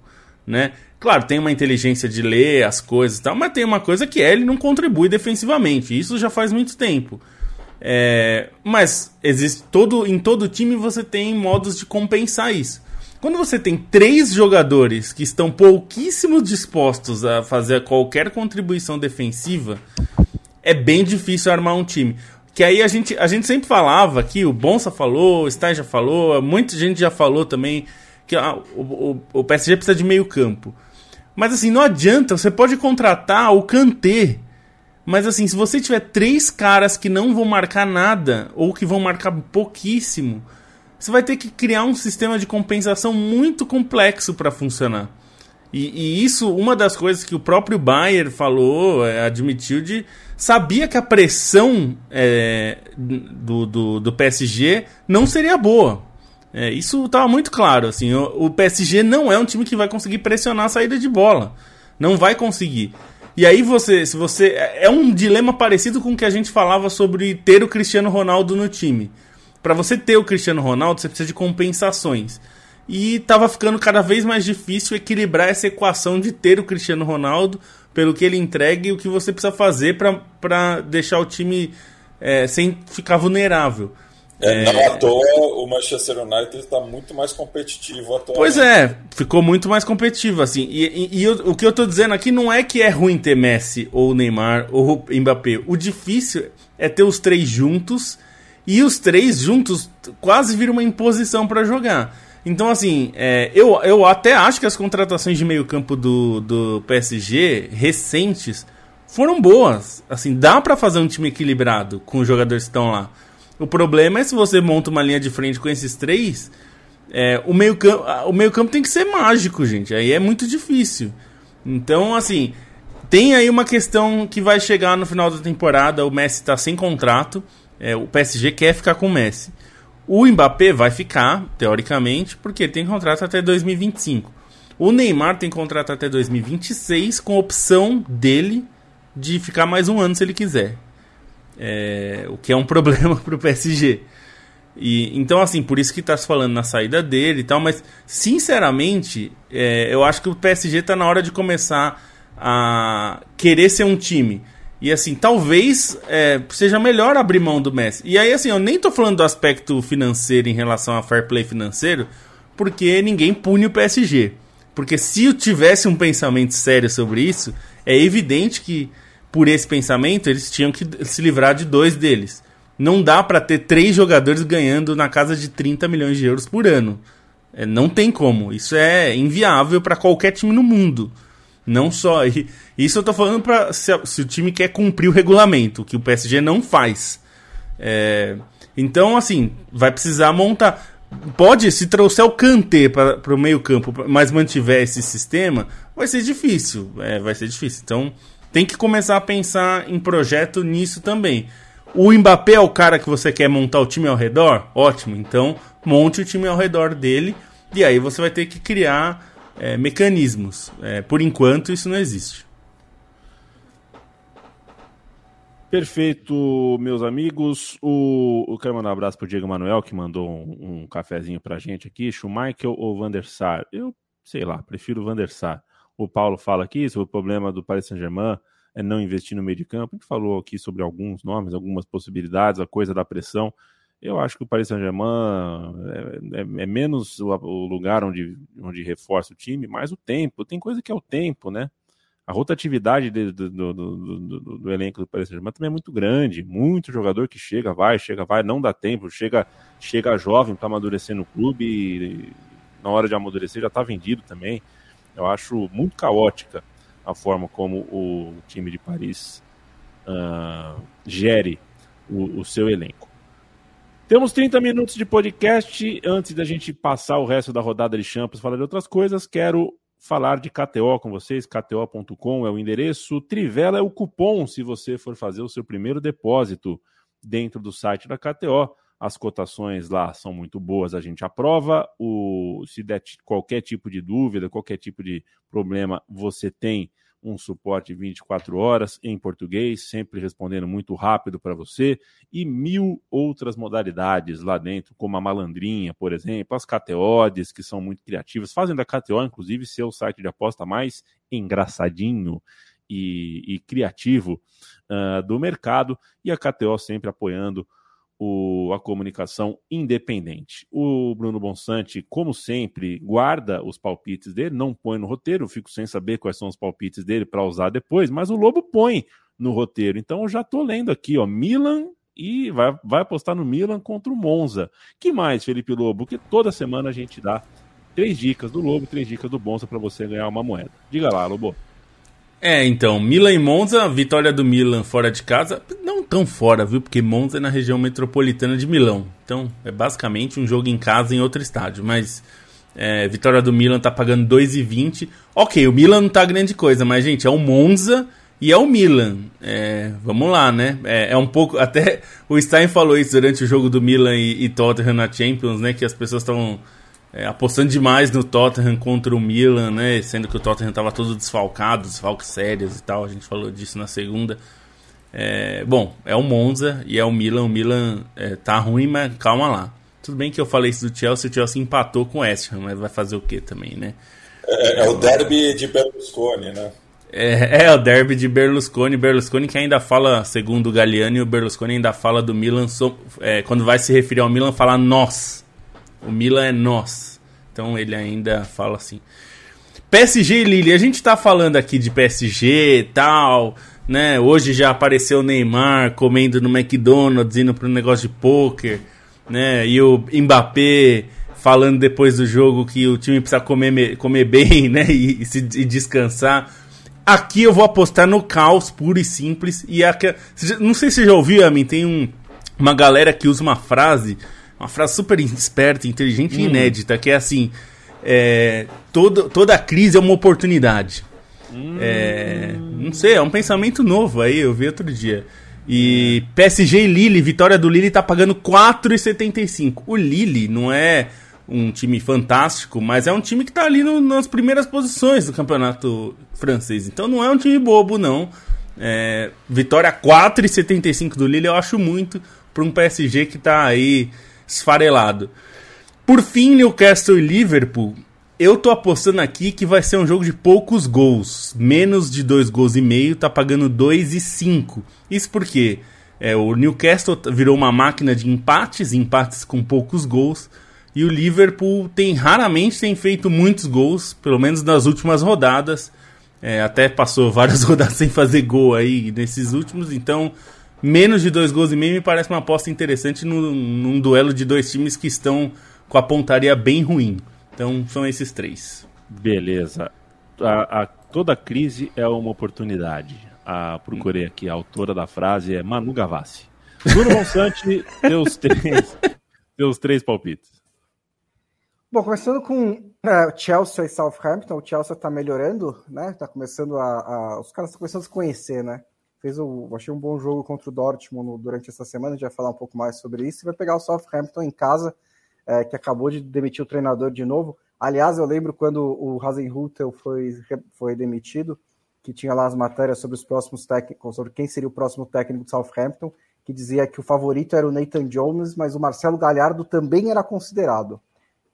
[SPEAKER 5] né? Claro, tem uma inteligência de ler as coisas e tal, mas tem uma coisa que é, ele não contribui defensivamente. Isso já faz muito tempo. É, mas existe todo em todo time você tem modos de compensar isso. Quando você tem três jogadores que estão pouquíssimo dispostos a fazer qualquer contribuição defensiva, é bem difícil armar um time. Que aí a gente, a gente sempre falava aqui, o Bonsa falou, o Stein já falou, muita gente já falou também que ah, o, o, o PSG precisa de meio campo. Mas assim, não adianta, você pode contratar o Kanté. Mas assim, se você tiver três caras que não vão marcar nada, ou que vão marcar pouquíssimo, você vai ter que criar um sistema de compensação muito complexo para funcionar. E, e, isso, uma das coisas que o próprio Bayer falou, é, admitiu, de sabia que a pressão é, do, do, do, PSG não seria boa. É, isso estava muito claro. Assim, o, o, PSG não é um time que vai conseguir pressionar a saída de bola. Não vai conseguir. E aí você, se você. É, é um dilema parecido com o que a gente falava sobre ter o Cristiano Ronaldo no time para você ter o Cristiano Ronaldo, você precisa de compensações. E estava ficando cada vez mais difícil equilibrar essa equação de ter o Cristiano Ronaldo pelo que ele entrega e o que você precisa fazer para deixar o time é, sem ficar vulnerável.
[SPEAKER 3] É, não à toa o Manchester United está muito mais competitivo atualmente.
[SPEAKER 5] Pois é, ficou muito mais competitivo, assim. E, e, e eu, o que eu estou dizendo aqui não é que é ruim ter Messi, ou Neymar, ou Mbappé. O difícil é ter os três juntos e os três juntos quase viram uma imposição para jogar. Então, assim, é, eu, eu até acho que as contratações de meio-campo do, do PSG recentes foram boas. Assim, dá para fazer um time equilibrado com os jogadores que estão lá. O problema é se você monta uma linha de frente com esses três, é, o meio-campo o meio -campo tem que ser mágico, gente. Aí é muito difícil. Então, assim, tem aí uma questão que vai chegar no final da temporada. O Messi está sem contrato. É, o PSG quer ficar com o Messi. O Mbappé vai ficar, teoricamente, porque tem contrato até 2025. O Neymar tem contrato até 2026, com opção dele de ficar mais um ano se ele quiser. É, o que é um problema para o PSG. E, então, assim, por isso que está se falando na saída dele e tal, mas, sinceramente, é, eu acho que o PSG está na hora de começar a querer ser um time e assim, talvez é, seja melhor abrir mão do Messi. E aí, assim, eu nem tô falando do aspecto financeiro em relação a fair play financeiro, porque ninguém pune o PSG. Porque se eu tivesse um pensamento sério sobre isso, é evidente que por esse pensamento eles tinham que se livrar de dois deles. Não dá para ter três jogadores ganhando na casa de 30 milhões de euros por ano. É, não tem como. Isso é inviável para qualquer time no mundo. Não só. E, isso eu tô falando para se, se, o time quer cumprir o regulamento, que o PSG não faz. É, então, assim, vai precisar montar. Pode, se trouxer o Kanté para o meio-campo, mas mantiver esse sistema, vai ser difícil. É, vai ser difícil. Então, tem que começar a pensar em projeto nisso também. O Mbappé é o cara que você quer montar o time ao redor? Ótimo. Então, monte o time ao redor dele. E aí você vai ter que criar é, mecanismos. É, por enquanto, isso não existe.
[SPEAKER 1] Perfeito, meus amigos. O, eu quero mandar um abraço pro Diego Manuel, que mandou um, um cafezinho pra gente aqui. Schumacher ou Van der Sar? Eu, sei lá, prefiro o Van der Sar. O Paulo fala aqui sobre o problema do Paris Saint-Germain é não investir no meio de campo. A gente falou aqui sobre alguns nomes, algumas possibilidades, a coisa da pressão. Eu acho que o Paris Saint-Germain é, é, é, menos o, o, lugar onde, onde reforça o time, mais o tempo. Tem coisa que é o tempo, né? A rotatividade de, do, do, do, do, elenco do Paris Saint-Germain também é muito grande. Muito jogador que chega, vai, chega, vai, não dá tempo, chega, chega jovem para amadurecer no clube e na hora de amadurecer já está vendido também. Eu acho muito caótica a forma como o time de Paris uh, gere o, o, seu elenco. Temos 30 minutos de podcast. Antes da gente passar o resto da rodada de Champions, falar de outras coisas, quero falar de KTO com vocês. KTO.com é o endereço, Trivela é o cupom se você for fazer o seu primeiro depósito dentro do site da KTO. As cotações lá são muito boas, a gente aprova. O, se der qualquer tipo de dúvida, qualquer tipo de problema, você tem um suporte 24 horas em português, sempre respondendo muito rápido para você, e mil outras modalidades lá dentro, como a malandrinha, por exemplo, as KTOs, que são muito criativas, fazem da KTO, inclusive, ser o site de aposta mais engraçadinho e, e criativo uh, do mercado, e a KTO sempre apoiando o, a comunicação independente. O Bruno Bonsante, como sempre, guarda os palpites dele, não põe no roteiro, fico sem saber quais são os palpites dele para usar depois, mas o Lobo põe no roteiro. Então eu já estou lendo aqui, ó, Milan e vai, vai apostar no Milan contra o Monza. Que mais, Felipe Lobo? Que toda semana a gente dá três dicas do Lobo, três dicas do Monza para você ganhar uma moeda. Diga lá, Lobo.
[SPEAKER 5] É, então, Milan e Monza, vitória do Milan fora de casa, não tão fora, viu? Porque Monza é na região metropolitana de Milão. Então, é basicamente um jogo em casa em outro estádio, mas é, vitória do Milan tá pagando 2,20. OK, o Milan não tá grande coisa, mas gente, é o Monza e é o Milan. É, vamos lá, né? É, é, um pouco. Até o Stein falou isso durante o jogo do Milan e, e Tottenham na Champions, né? Que as pessoas estão é, apostando demais no Tottenham contra o Milan, né? Sendo que o Tottenham estava todo desfalcado, desfalques sérios e tal. A gente falou disso na segunda. É, bom, é o Monza e é o Milan. O Milan é, tá ruim, mas calma lá. Tudo bem que eu falei isso do Chelsea, o Chelsea empatou com o West Ham, mas vai fazer o que também, né?
[SPEAKER 3] É, é, o derby de Berlusconi, né?
[SPEAKER 5] É, é, o derby de Berlusconi. Berlusconi que ainda fala, segundo o Galliani, o Berlusconi ainda fala do Milan, so, é, quando vai se referir ao Milan, fala nós. O Milan é nós. Então ele ainda fala assim. PSG e Lille, a gente tá falando aqui de PSG e tal, né? Hoje já apareceu o Neymar comendo no McDonald's, indo pro negócio de poker, né? E o Mbappé falando depois do jogo que o time precisa comer, comer bem, né? E, e, se, e descansar. Aqui eu vou apostar no caos puro e simples. E a, não sei se você já ouviu, a mim, tem um, uma galera que usa uma frase uma frase super esperta, inteligente e hum. inédita, que é assim: é, todo, toda crise é uma oportunidade. Hum. É, não sei, é um pensamento novo aí, eu vi outro dia. E PSG e Lille, vitória do Lille tá pagando 4,75. O Lille não é um time fantástico, mas é um time que tá ali no, nas primeiras posições do campeonato francês. Então não é um time bobo, não. É, vitória 4,75 do Lille eu acho muito para um PSG que tá aí esfarelado. Por fim, Newcastle e Liverpool. Eu tô apostando aqui que vai ser um jogo de poucos gols. Menos de dois gols e meio, tá pagando 2 e 5. Isso porque é, o Newcastle virou uma máquina de empates, empates com poucos gols. E o Liverpool tem raramente tem feito muitos gols, pelo menos nas últimas rodadas. É, até passou várias rodadas sem fazer gol aí nesses últimos, então menos de dois gols e meio me parece uma aposta interessante num, num duelo de dois times que estão com a pontaria bem ruim. Então são esses três.
[SPEAKER 1] Beleza. A, a, toda crise é uma oportunidade. A, procurei aqui, a autora da frase é Manu Gavassi. Bruno Monsante, teus três, teus três palpites.
[SPEAKER 2] Bom, começando com uh, Chelsea e Southampton, o Chelsea está melhorando, né? Tá começando a, a os caras estão começando a se conhecer, né? Fez o, achei um bom jogo contra o Dortmund durante essa semana, a gente vai falar um pouco mais sobre isso, e vai pegar o Southampton em casa, é, que acabou de demitir o treinador de novo. Aliás, eu lembro quando o Hasenhutel foi, foi demitido, que tinha lá as matérias sobre os próximos técnicos, sobre quem seria o próximo técnico de Southampton, que dizia que o favorito era o Nathan Jones, mas o Marcelo Galhardo também era considerado.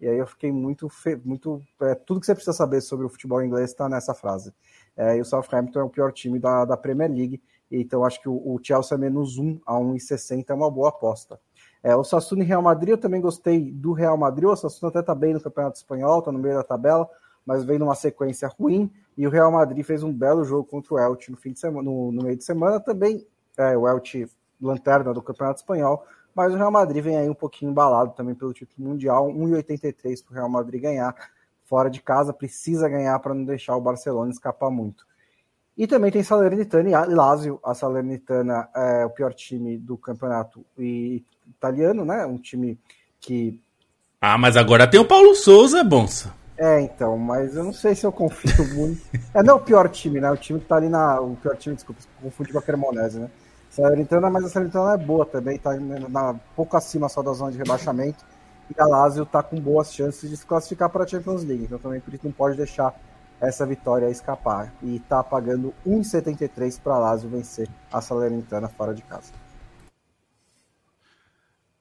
[SPEAKER 2] E aí eu fiquei muito. muito é, tudo que você precisa saber sobre o futebol inglês está nessa frase. É, e o Southampton é o pior time da, da Premier League, então acho que o, Chelsea é menos 1 a 1,60 é uma boa aposta. É, o Sassuna e Real Madrid, eu também gostei do Real Madrid. O Sassuna até está bem no Campeonato Espanhol, está no meio da tabela, mas vem numa sequência ruim. E o Real Madrid fez um belo jogo contra o Elche no, fim de semana, no, no meio de semana. Também é, o Elche, lanterna do Campeonato Espanhol. Mas o Real Madrid vem aí um pouquinho embalado também pelo título mundial. 1,83 para o Real Madrid ganhar fora de casa. Precisa ganhar para não deixar o Barcelona escapar muito. E também tem Salernitana e Lazio. A Salernitana é o pior time do campeonato italiano, né? Um time que.
[SPEAKER 5] Ah, mas agora tem o Paulo Souza, Bonsa.
[SPEAKER 2] É, então, mas eu não sei se eu confio muito. É, não é o pior time, né? O time que tá ali na. O pior time, desculpa, confundi com a Cremonese, né? Salernitana, mas a Salernitana é boa também, tá na, pouco acima só da zona de rebaixamento. E a Lazio tá com boas chances de se classificar para a Champions League. Então também por isso não pode deixar essa vitória escapar. E está pagando 1,73 para Lazio vencer a Salernitana fora de casa.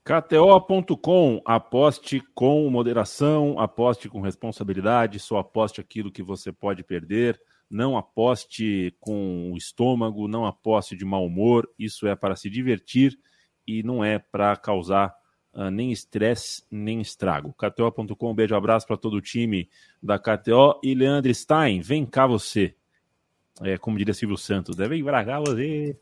[SPEAKER 1] KTO.com, aposte com moderação, aposte com responsabilidade, só aposte aquilo que você pode perder, não aposte com o estômago, não aposte de mau humor, isso é para se divertir e não é para causar uh, nem estresse, nem estrago. KTO.com, um beijo, abraço para todo o time da KTO. E Leandro Stein, vem cá você. É, como diria Silvio Santos, deve cá você.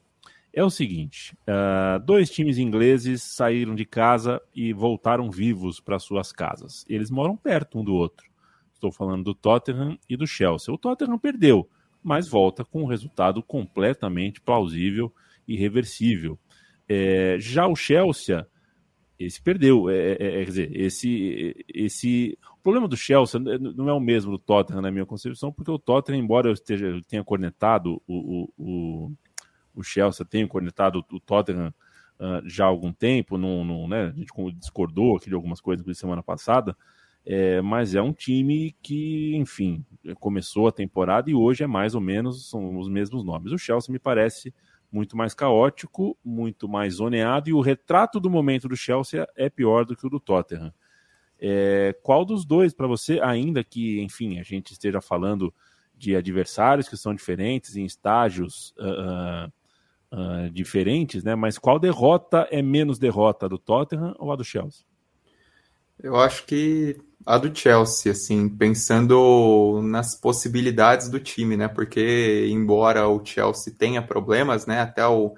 [SPEAKER 1] É o seguinte: uh, dois times ingleses saíram de casa e voltaram vivos para suas casas. Eles moram perto um do outro. Estou falando do Tottenham e do Chelsea. O Tottenham perdeu, mas volta com um resultado completamente plausível e reversível. É, já o Chelsea esse perdeu. É, é, é, quer dizer, esse, esse. O problema do Chelsea não é o mesmo do Tottenham, na minha concepção, porque o Tottenham, embora eu esteja, tenha cornetado o, o, o Chelsea, tenha cornetado o Tottenham uh, já há algum tempo, não, né, a gente discordou aqui de algumas coisas na semana passada, é, mas é um time que, enfim, começou a temporada e hoje é mais ou menos são os mesmos nomes. O Chelsea me parece muito mais caótico, muito mais zoneado, e o retrato do momento do Chelsea é pior do que o do Tottenham. É, qual dos dois para você, ainda que, enfim, a gente esteja falando de adversários que são diferentes, em estágios uh, uh, diferentes, né? Mas qual derrota é menos derrota, do Tottenham ou a do Chelsea?
[SPEAKER 4] Eu acho que a do Chelsea, assim, pensando nas possibilidades do time, né? Porque embora o Chelsea tenha problemas, né? Até o,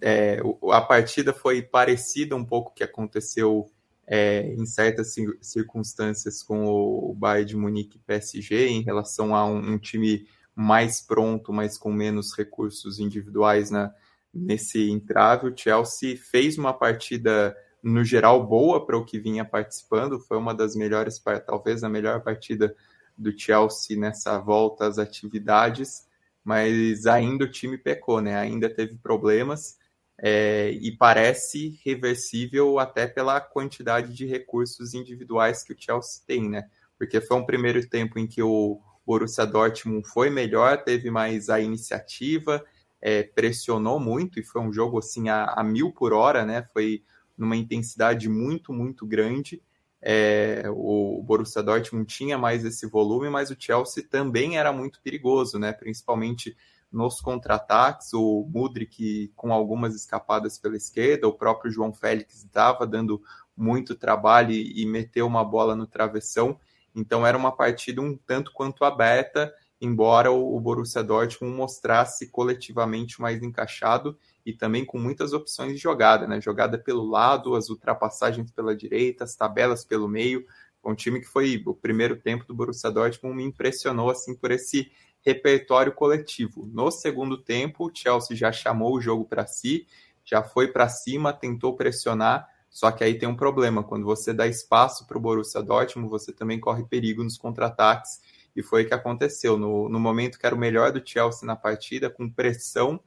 [SPEAKER 4] é, a partida foi parecida um pouco que aconteceu é, em certas circunstâncias com o Bayern de Munique PSG em relação a um, um, time mais pronto, mas com menos recursos individuais na, nesse entrave. O Chelsea fez uma partida no geral, boa para o que vinha participando. Foi uma das melhores, talvez a melhor partida do Chelsea nessa volta às atividades, mas ainda o time pecou, né? Ainda teve problemas é, e parece reversível até pela quantidade de recursos individuais que o Chelsea tem, né? Porque foi um primeiro tempo em que o Borussia Dortmund foi melhor, teve mais a iniciativa, é, pressionou muito e foi um jogo assim a, a mil por hora, né? Foi numa intensidade muito, muito grande. É, o Borussia Dortmund tinha mais esse volume, mas o Chelsea também era muito perigoso, né? principalmente nos contra-ataques. O Mudrik com algumas escapadas pela esquerda, o próprio João Félix estava dando muito trabalho e, e meteu uma bola no travessão. Então era uma partida um tanto quanto aberta, embora o, o Borussia Dortmund mostrasse coletivamente mais encaixado e também com muitas opções de jogada, né? Jogada pelo lado, as ultrapassagens pela direita, as tabelas pelo meio. Um time que foi o primeiro tempo do Borussia Dortmund me impressionou assim por esse repertório coletivo. No segundo tempo, o Chelsea já chamou o jogo para si, já foi para cima, tentou pressionar, só que aí tem um problema, quando você dá espaço para o Borussia Dortmund, você também corre perigo nos contra-ataques, e foi o que aconteceu. No, no momento que era o melhor do Chelsea na partida, com pressão,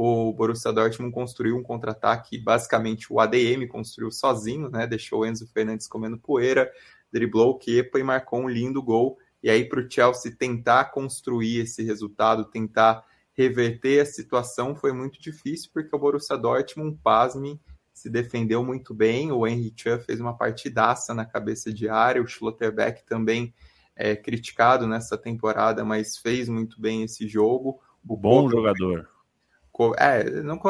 [SPEAKER 4] o Borussia Dortmund construiu um contra-ataque, basicamente o ADM construiu sozinho, né? Deixou o Enzo Fernandes comendo poeira, driblou o Kepa e marcou um lindo gol. E aí, para o Chelsea tentar construir esse resultado, tentar reverter a situação, foi muito difícil, porque o Borussia Dortmund, pasme, se defendeu muito bem. O Henry Chan fez uma partidaça na cabeça de área, o Schlotterbeck também é criticado nessa temporada, mas fez muito bem esse jogo.
[SPEAKER 1] O bom jogador.
[SPEAKER 4] É, não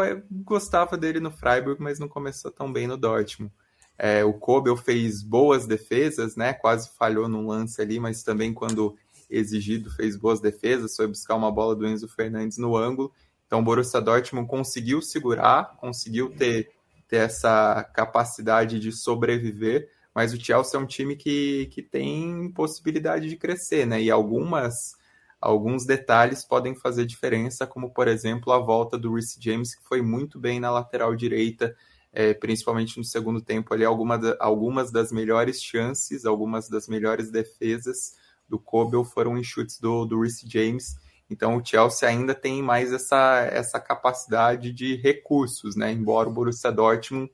[SPEAKER 4] gostava dele no Freiburg, mas não começou tão bem no Dortmund. É, o Kobel fez boas defesas, né? Quase falhou num lance ali, mas também quando exigido fez boas defesas, foi buscar uma bola do Enzo Fernandes no ângulo. Então o Borussia Dortmund conseguiu segurar, conseguiu ter, ter essa capacidade de sobreviver, mas o Chelsea é um time que, que tem possibilidade de crescer, né? E algumas alguns detalhes podem fazer diferença, como por exemplo a volta do Reece James, que foi muito bem na lateral direita, é, principalmente no segundo tempo ali, alguma algumas das melhores chances, algumas das melhores defesas do Kobel foram em chutes do, do Reece James. Então o Chelsea ainda tem mais essa, essa capacidade de recursos, né? Embora o Borussia Dortmund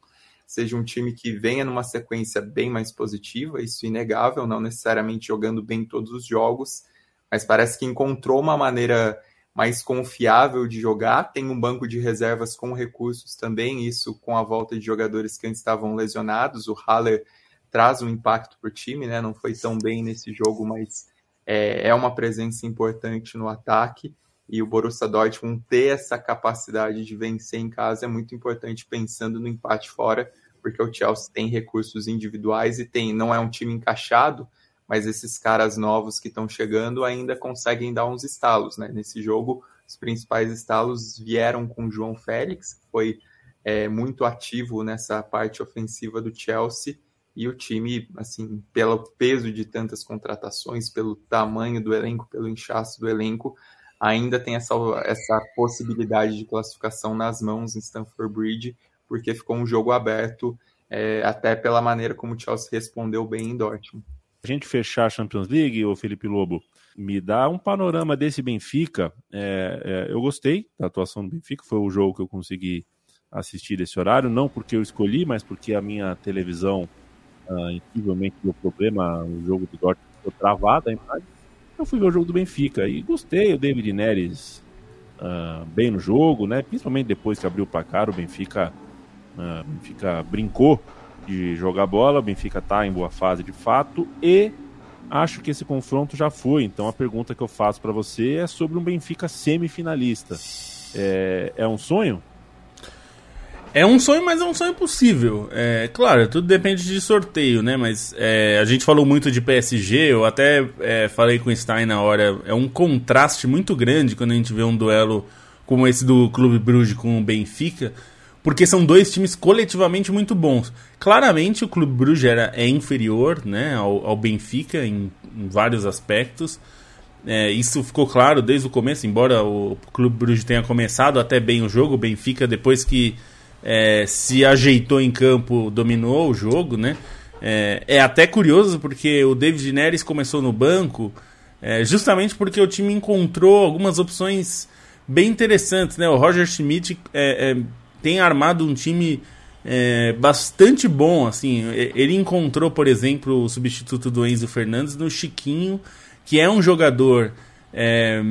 [SPEAKER 4] seja um time que venha numa sequência bem mais positiva, isso é inegável, não necessariamente jogando bem todos os jogos, mas parece que encontrou uma maneira mais confiável de jogar. Tem um banco de reservas com recursos também, isso com a volta de jogadores que antes estavam lesionados. O Haller traz um impacto para o time, né? Não foi tão bem nesse jogo, mas é, é uma presença importante no ataque. E o Borussia Dortmund ter essa capacidade de vencer em casa é muito importante pensando no empate fora, porque o Chelsea tem recursos individuais e tem, não é um time encaixado, mas esses caras novos que estão chegando ainda conseguem dar uns estalos, né? Nesse jogo, os principais estalos vieram com o João Félix, que foi é, muito ativo nessa parte ofensiva do Chelsea, e o time, assim, pelo peso de tantas contratações, pelo tamanho do elenco, pelo inchaço do elenco, ainda tem essa, essa possibilidade de classificação nas mãos em Stamford Bridge, porque ficou um jogo aberto, é, até pela maneira como o Chelsea respondeu bem em Dortmund
[SPEAKER 1] a gente fechar a Champions League, o Felipe Lobo, me dá um panorama desse Benfica. É, é, eu gostei da atuação do Benfica, foi o jogo que eu consegui assistir esse horário, não porque eu escolhi, mas porque a minha televisão uh, incrivelmente deu problema, o jogo do Dortmund ficou travado a imagem. Eu fui ver o jogo do Benfica e gostei, o David Neres uh, bem no jogo, né? Principalmente depois que abriu o placar, o Benfica, uh, Benfica brincou de jogar bola. O Benfica está em boa fase de fato e acho que esse confronto já foi. Então a pergunta que eu faço para você é sobre um Benfica semifinalista. É, é um sonho?
[SPEAKER 5] É um sonho, mas é um sonho possível. É, claro, tudo depende de sorteio, né? Mas é, a gente falou muito de PSG, eu até é, falei com o Stein na hora. É um contraste muito grande quando a gente vê um duelo como esse do Clube Bruges com o Benfica porque são dois times coletivamente muito bons. Claramente o Clube Bruges era, é inferior né, ao, ao Benfica em, em, vários aspectos. É, isso ficou claro desde o começo, embora o Clube Bruges tenha começado até bem o jogo, o Benfica depois que é, se ajeitou em campo dominou o jogo, né? É, é até curioso porque o David Neres começou no banco é, justamente porque o time encontrou algumas opções bem interessantes, né? O Roger Schmidt é, é tem armado um time é, bastante bom. assim Ele encontrou, por exemplo, o substituto do Enzo Fernandes no Chiquinho, que é um jogador é,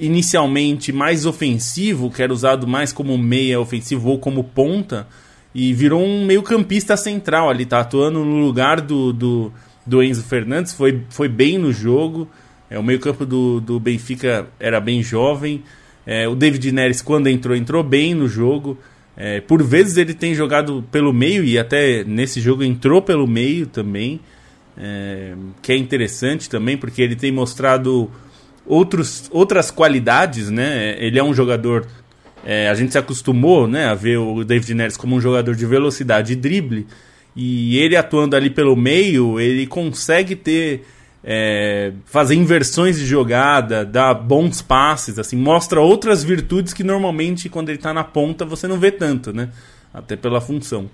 [SPEAKER 5] inicialmente mais ofensivo, que era usado mais como meia ofensivo ou como ponta, e virou um meio-campista central ali, tá atuando no lugar do, do, do Enzo Fernandes, foi, foi bem no jogo. É, o meio-campo do, do Benfica era bem jovem. É, o David Neres, quando entrou, entrou bem no jogo. É, por vezes ele tem jogado pelo meio e até nesse jogo entrou pelo meio também, é, que é interessante também porque ele tem mostrado outros, outras qualidades, né? Ele é um jogador, é, a gente se acostumou, né, a ver o David Neres como um jogador de velocidade e drible e ele atuando ali pelo meio, ele consegue ter é, fazer inversões de jogada, dar bons passes, assim, mostra outras virtudes que normalmente quando ele está na ponta você não vê tanto, né? Até pela função.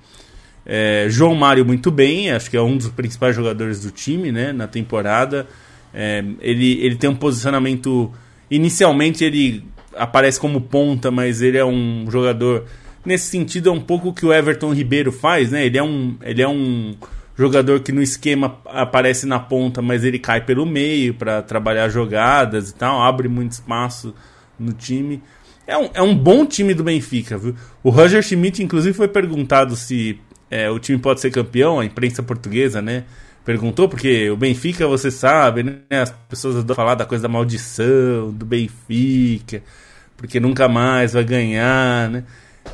[SPEAKER 5] É, João Mário muito bem, acho que é um dos principais jogadores do time, né? Na temporada, é, ele, ele tem um posicionamento. Inicialmente ele aparece como ponta, mas ele é um jogador nesse sentido é um pouco o que o Everton Ribeiro faz, né? Ele é um, ele é um jogador que no esquema aparece na ponta, mas ele cai pelo meio para trabalhar jogadas e tal, abre muito espaço no time. É um, é um bom time do Benfica, viu? O Roger Schmidt, inclusive, foi perguntado se é, o time pode ser campeão, a imprensa portuguesa, né? Perguntou, porque o Benfica, você sabe, né? As pessoas adoram falar da coisa da maldição, do Benfica, porque nunca mais vai ganhar, né?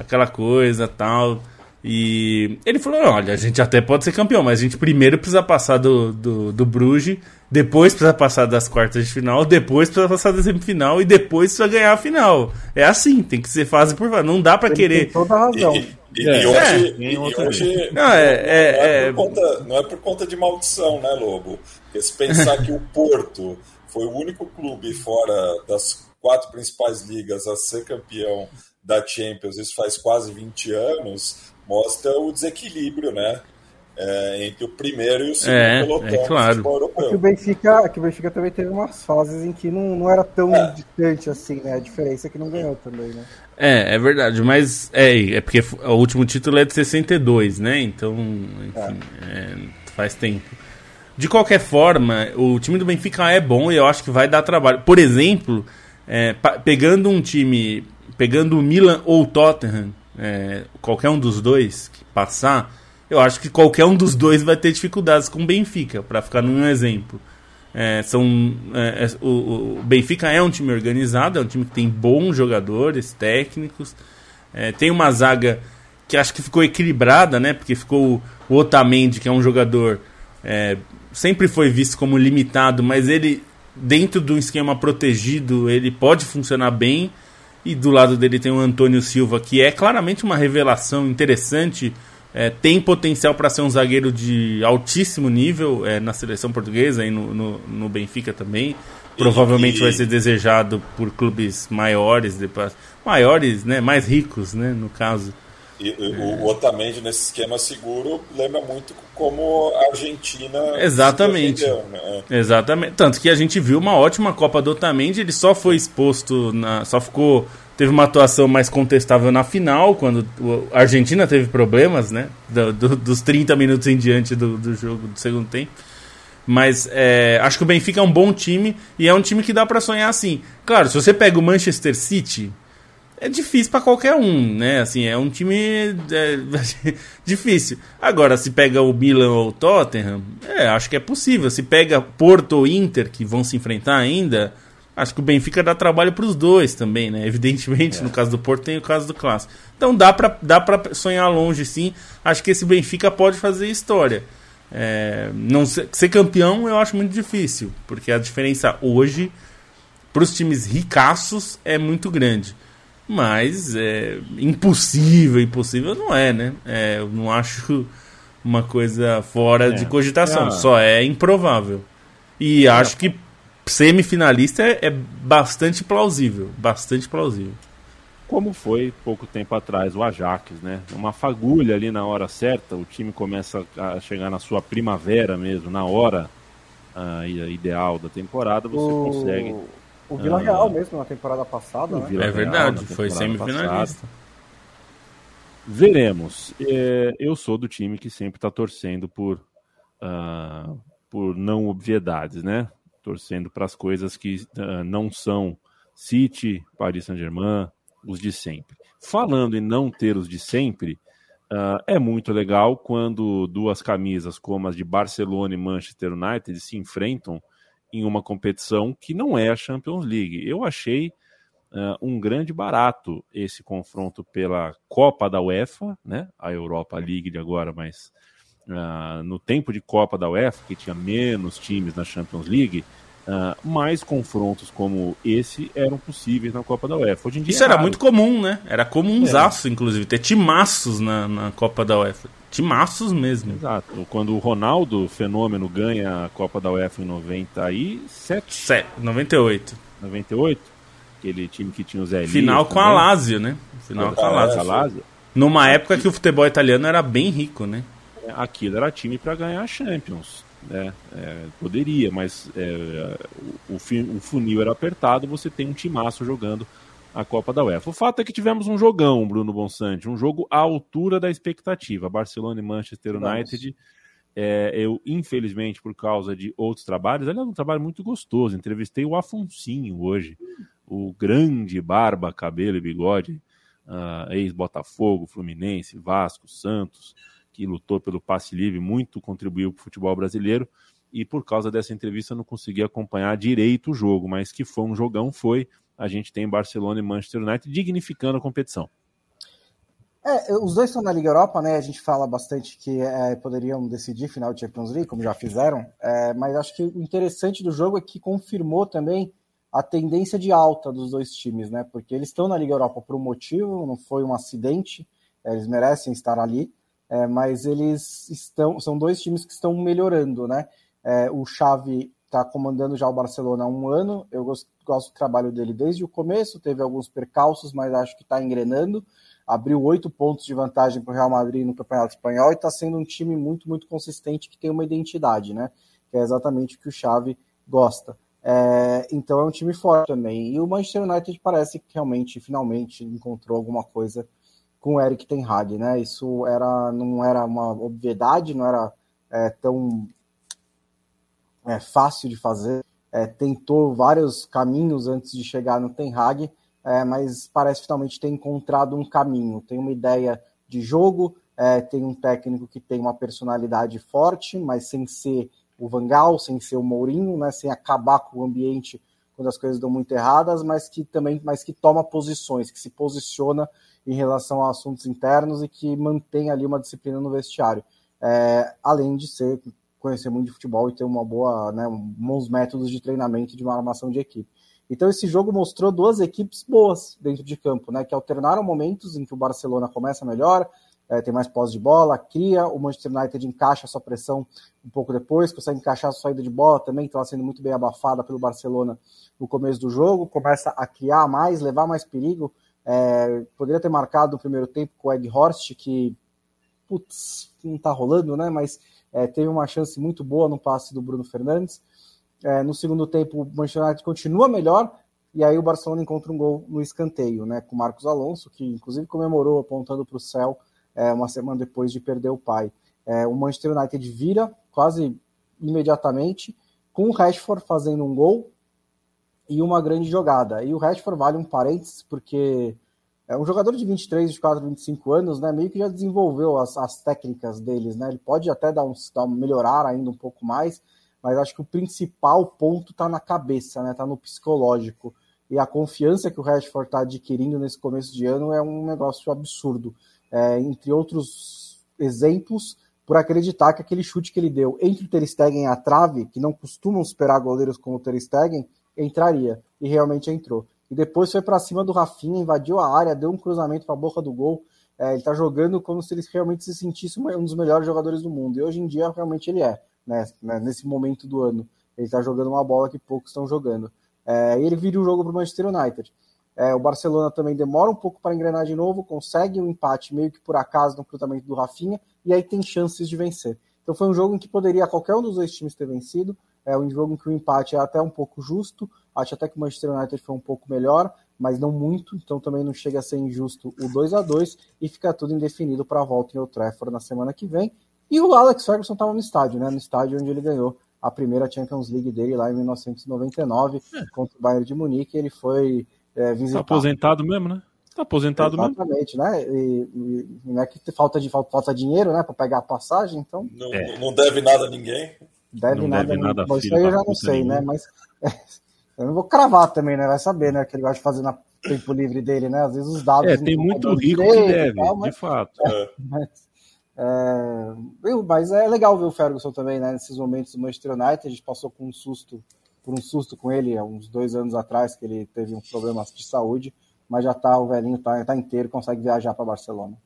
[SPEAKER 5] Aquela coisa tal. E ele falou: olha, a gente até pode ser campeão, mas a gente primeiro precisa passar do, do, do Bruges, depois precisa passar das quartas de final, depois precisa passar da semifinal e depois precisa ganhar a final. É assim, tem que ser fase por fase. Não dá para querer.
[SPEAKER 2] Tem toda a razão.
[SPEAKER 3] E, e, é, e hoje, é, e hoje não, é, é, não, é conta, não, é, por conta de maldição, né, Lobo? Porque se pensar que o Porto foi o único clube fora das quatro principais ligas a ser campeão da Champions, isso faz quase 20 anos mostra o desequilíbrio, né? É, entre o primeiro e o segundo
[SPEAKER 5] é, pelotão é claro.
[SPEAKER 2] É que o Benfica, é que o Benfica também teve umas fases em que não, não era tão é. distante assim, né? A diferença é que não ganhou também, né?
[SPEAKER 5] É, é verdade, mas é, é porque o último título é de 62, né? Então, enfim, é. faz tempo. De qualquer forma, o time do Benfica é bom e eu acho que vai dar trabalho. Por exemplo, pegando um time, pegando o Milan ou o Tottenham, é, qualquer um dos dois que passar, eu acho que qualquer um dos dois vai ter dificuldades com o Benfica, para ficar num exemplo. É, são, é, é, o, o, Benfica é um time organizado, é um time que tem bons jogadores, técnicos, é, tem uma zaga que acho que ficou equilibrada, né? Porque ficou o Otamendi, que é um jogador é, sempre foi visto como limitado, mas ele dentro de um esquema protegido ele pode funcionar bem. E do lado dele tem o Antônio Silva, que é claramente uma revelação interessante. É, tem potencial para ser um zagueiro de altíssimo nível é, na seleção portuguesa e no, no, no Benfica também. Provavelmente e... vai ser desejado por clubes maiores, depois, maiores, né, mais ricos, né, no caso.
[SPEAKER 3] E, é. o Otamendi nesse esquema seguro lembra muito como a Argentina.
[SPEAKER 5] Exatamente. né? Exatamente. Tanto que a gente viu uma ótima Copa do Otamendi, ele só foi exposto, na, só ficou. Teve uma atuação mais contestável na final, quando a Argentina teve problemas, né? Do, do, dos 30 minutos em diante do, do jogo do segundo tempo. Mas é, acho que o Benfica é um bom time e é um time que dá para sonhar assim. Claro, se você pega o Manchester City, é difícil para qualquer um, né? Assim, é um time é, difícil. Agora, se pega o Milan ou o Tottenham, é, acho que é possível. Se pega Porto ou Inter, que vão se enfrentar ainda, acho que o Benfica dá trabalho para os dois também, né? Evidentemente, é. no caso do Porto tem o caso do Clássico. Então dá para dá pra sonhar longe, sim. Acho que esse Benfica pode fazer história. É, não ser, ser campeão eu acho muito difícil, porque a diferença hoje para os times ricaços é muito grande. Mas é impossível, impossível não é, né? É, eu não acho uma coisa fora é. de cogitação, é. só é improvável. E é. acho que semifinalista é, é bastante plausível, bastante plausível.
[SPEAKER 1] Como foi pouco tempo atrás o Ajax, né? Uma fagulha ali na hora certa, o time começa a chegar na sua primavera mesmo, na hora uh, ideal da temporada, você o... consegue
[SPEAKER 2] o Vila Real mesmo na temporada passada, né?
[SPEAKER 5] É verdade, foi semifinalista.
[SPEAKER 1] Veremos. É, eu sou do time que sempre está torcendo por, uh, por não obviedades, né? Torcendo para as coisas que uh, não são City, Paris Saint-Germain, os de sempre. Falando em não ter os de sempre, uh, é muito legal quando duas camisas como as de Barcelona e Manchester United se enfrentam em uma competição que não é a Champions League. Eu achei uh, um grande barato esse confronto pela Copa da UEFA, né? A Europa League de agora, mas uh, no tempo de Copa da UEFA, que tinha menos times na Champions League, Uh, mais confrontos como esse eram possíveis na Copa da UEFA. Hoje em dia
[SPEAKER 5] Isso é era muito comum, né? Era comunzaço, é. inclusive, ter timaços na, na Copa da UEFA. Timaços mesmo.
[SPEAKER 1] Exato. Quando o Ronaldo, fenômeno, ganha a Copa da UEFA em 97...
[SPEAKER 5] Set, 98.
[SPEAKER 1] 98? Aquele time que tinha o Zé
[SPEAKER 5] Final com a Lazio, né? Final com a Lazio. Lazio. Numa época que o futebol italiano era bem rico, né?
[SPEAKER 1] Aquilo era time para ganhar a Champions né? É, poderia, mas é, o, o, funil era apertado, você tem um timaço jogando a Copa da UEFA. O fato é que tivemos um jogão, Bruno Bonsante, um jogo à altura da expectativa. Barcelona e Manchester United É, eu, infelizmente, por causa de outros trabalhos, aliás, um trabalho muito gostoso. Entrevistei o Afonsinho hoje, o grande barba, cabelo e bigode, uh, ex-Botafogo, Fluminense, Vasco, Santos, que lutou pelo passe livre, muito contribuiu para o futebol brasileiro. E por causa dessa entrevista, eu não consegui acompanhar direito o jogo, mas que foi um jogão, foi. A gente tem Barcelona e Manchester United dignificando a competição.
[SPEAKER 2] É, os dois estão na Liga Europa, né? A gente fala bastante que é, poderiam decidir final de Champions League, como já fizeram, é, mas acho que o interessante do jogo é que confirmou também a tendência de alta dos dois times, né? Porque eles estão na Liga Europa por um motivo, não foi um acidente, é, eles merecem estar ali, é, mas eles estão, são dois times que estão melhorando, né? É, o Xavi está comandando já o Barcelona há um ano, eu gosto, gosto do trabalho dele desde o começo, teve alguns percalços, mas acho que está engrenando abriu oito pontos de vantagem para o Real Madrid no Campeonato Espanhol e está sendo um time muito, muito consistente que tem uma identidade, né? Que é exatamente o que o Xavi gosta. É, então é um time forte também. E o Manchester United parece que realmente, finalmente, encontrou alguma coisa com o Eric Ten Hag, né? Isso era, não era uma obviedade, não era é, tão é, fácil de fazer. É, tentou vários caminhos antes de chegar no Ten Hag, é, mas parece finalmente ter encontrado um caminho. Tem uma ideia de jogo, é, tem um técnico que tem uma personalidade forte, mas sem ser o Vangal, sem ser o Mourinho, né, sem acabar com o ambiente quando as coisas dão muito erradas, mas que também mas que toma posições, que se posiciona em relação a assuntos internos e que mantém ali uma disciplina no vestiário. É, além de ser conhecer muito de futebol e ter uma boa, né, bons métodos de treinamento de uma armação de equipe. Então esse jogo mostrou duas equipes boas dentro de campo, né, que alternaram momentos em que o Barcelona começa melhor, é, tem mais posse de bola, cria, o Manchester United encaixa sua pressão um pouco depois, consegue encaixar sua saída de bola também, estava sendo muito bem abafada pelo Barcelona no começo do jogo, começa a criar mais, levar mais perigo, é, poderia ter marcado no primeiro tempo com o Egg Horst, que putz, não está rolando, né, mas é, teve uma chance muito boa no passe do Bruno Fernandes, é, no segundo tempo, o Manchester United continua melhor, e aí o Barcelona encontra um gol no escanteio, né, com o Marcos Alonso, que inclusive comemorou apontando para o céu é, uma semana depois de perder o pai. É, o Manchester United vira quase imediatamente, com o Rashford fazendo um gol e uma grande jogada. E o Rashford vale um parênteses, porque é um jogador de 23, 24, 25 anos, né, meio que já desenvolveu as, as técnicas deles, né, ele pode até dar um, dar um melhorar ainda um pouco mais, mas acho que o principal ponto está na cabeça, né? Está no psicológico. E a confiança que o Rashford está adquirindo nesse começo de ano é um negócio absurdo. É, entre outros exemplos, por acreditar que aquele chute que ele deu entre o Ter Stegen e a trave, que não costumam esperar goleiros como o Ter Stegen, entraria. E realmente entrou. E depois foi para cima do Rafinha, invadiu a área, deu um cruzamento para a boca do gol. É, ele está jogando como se ele realmente se sentisse um dos melhores jogadores do mundo. E hoje em dia, realmente, ele é né, né, nesse momento do ano. Ele está jogando uma bola que poucos estão jogando. É, e ele vira o jogo para o Manchester United. É, o Barcelona também demora um pouco para engrenar de novo, consegue um empate meio que por acaso no cruzamento do Rafinha, e aí tem chances de vencer. Então foi um jogo em que poderia qualquer um dos dois times ter vencido. É um jogo em que o empate é até um pouco justo. Acho até que o Manchester United foi um pouco melhor, mas não muito. Então também não chega a ser injusto o 2 a 2 e fica tudo indefinido para a volta em Old Trafford na semana que vem. E o Alex Ferguson estava no estádio, né? No estádio onde ele ganhou a primeira Champions League dele lá em 1999 é. contra o Bayern de Munique. Ele foi é, visitar.
[SPEAKER 1] Tá aposentado mesmo, né? Tá aposentado
[SPEAKER 2] Exatamente, mesmo. né? E, e, não é que falta de falta dinheiro, né, para pegar a passagem, então.
[SPEAKER 3] Não, é. não deve nada a ninguém.
[SPEAKER 2] Deve não nada. Deve nada Bom, isso aí eu já não sei, né? Mas eu não vou cravar também, né? Vai saber, né? Que ele gosta de fazer no tempo livre dele, né? Às vezes os dados.
[SPEAKER 1] É, tem muito rico que deve, tal, mas, de fato. É.
[SPEAKER 2] Mas, é, mas é legal ver o Ferguson também, né? Nesses momentos do Manchester United, a gente passou com um susto, por um susto com ele há uns dois anos atrás, que ele teve um problema de saúde, mas já tá, o velhinho tá, tá inteiro, consegue viajar para Barcelona.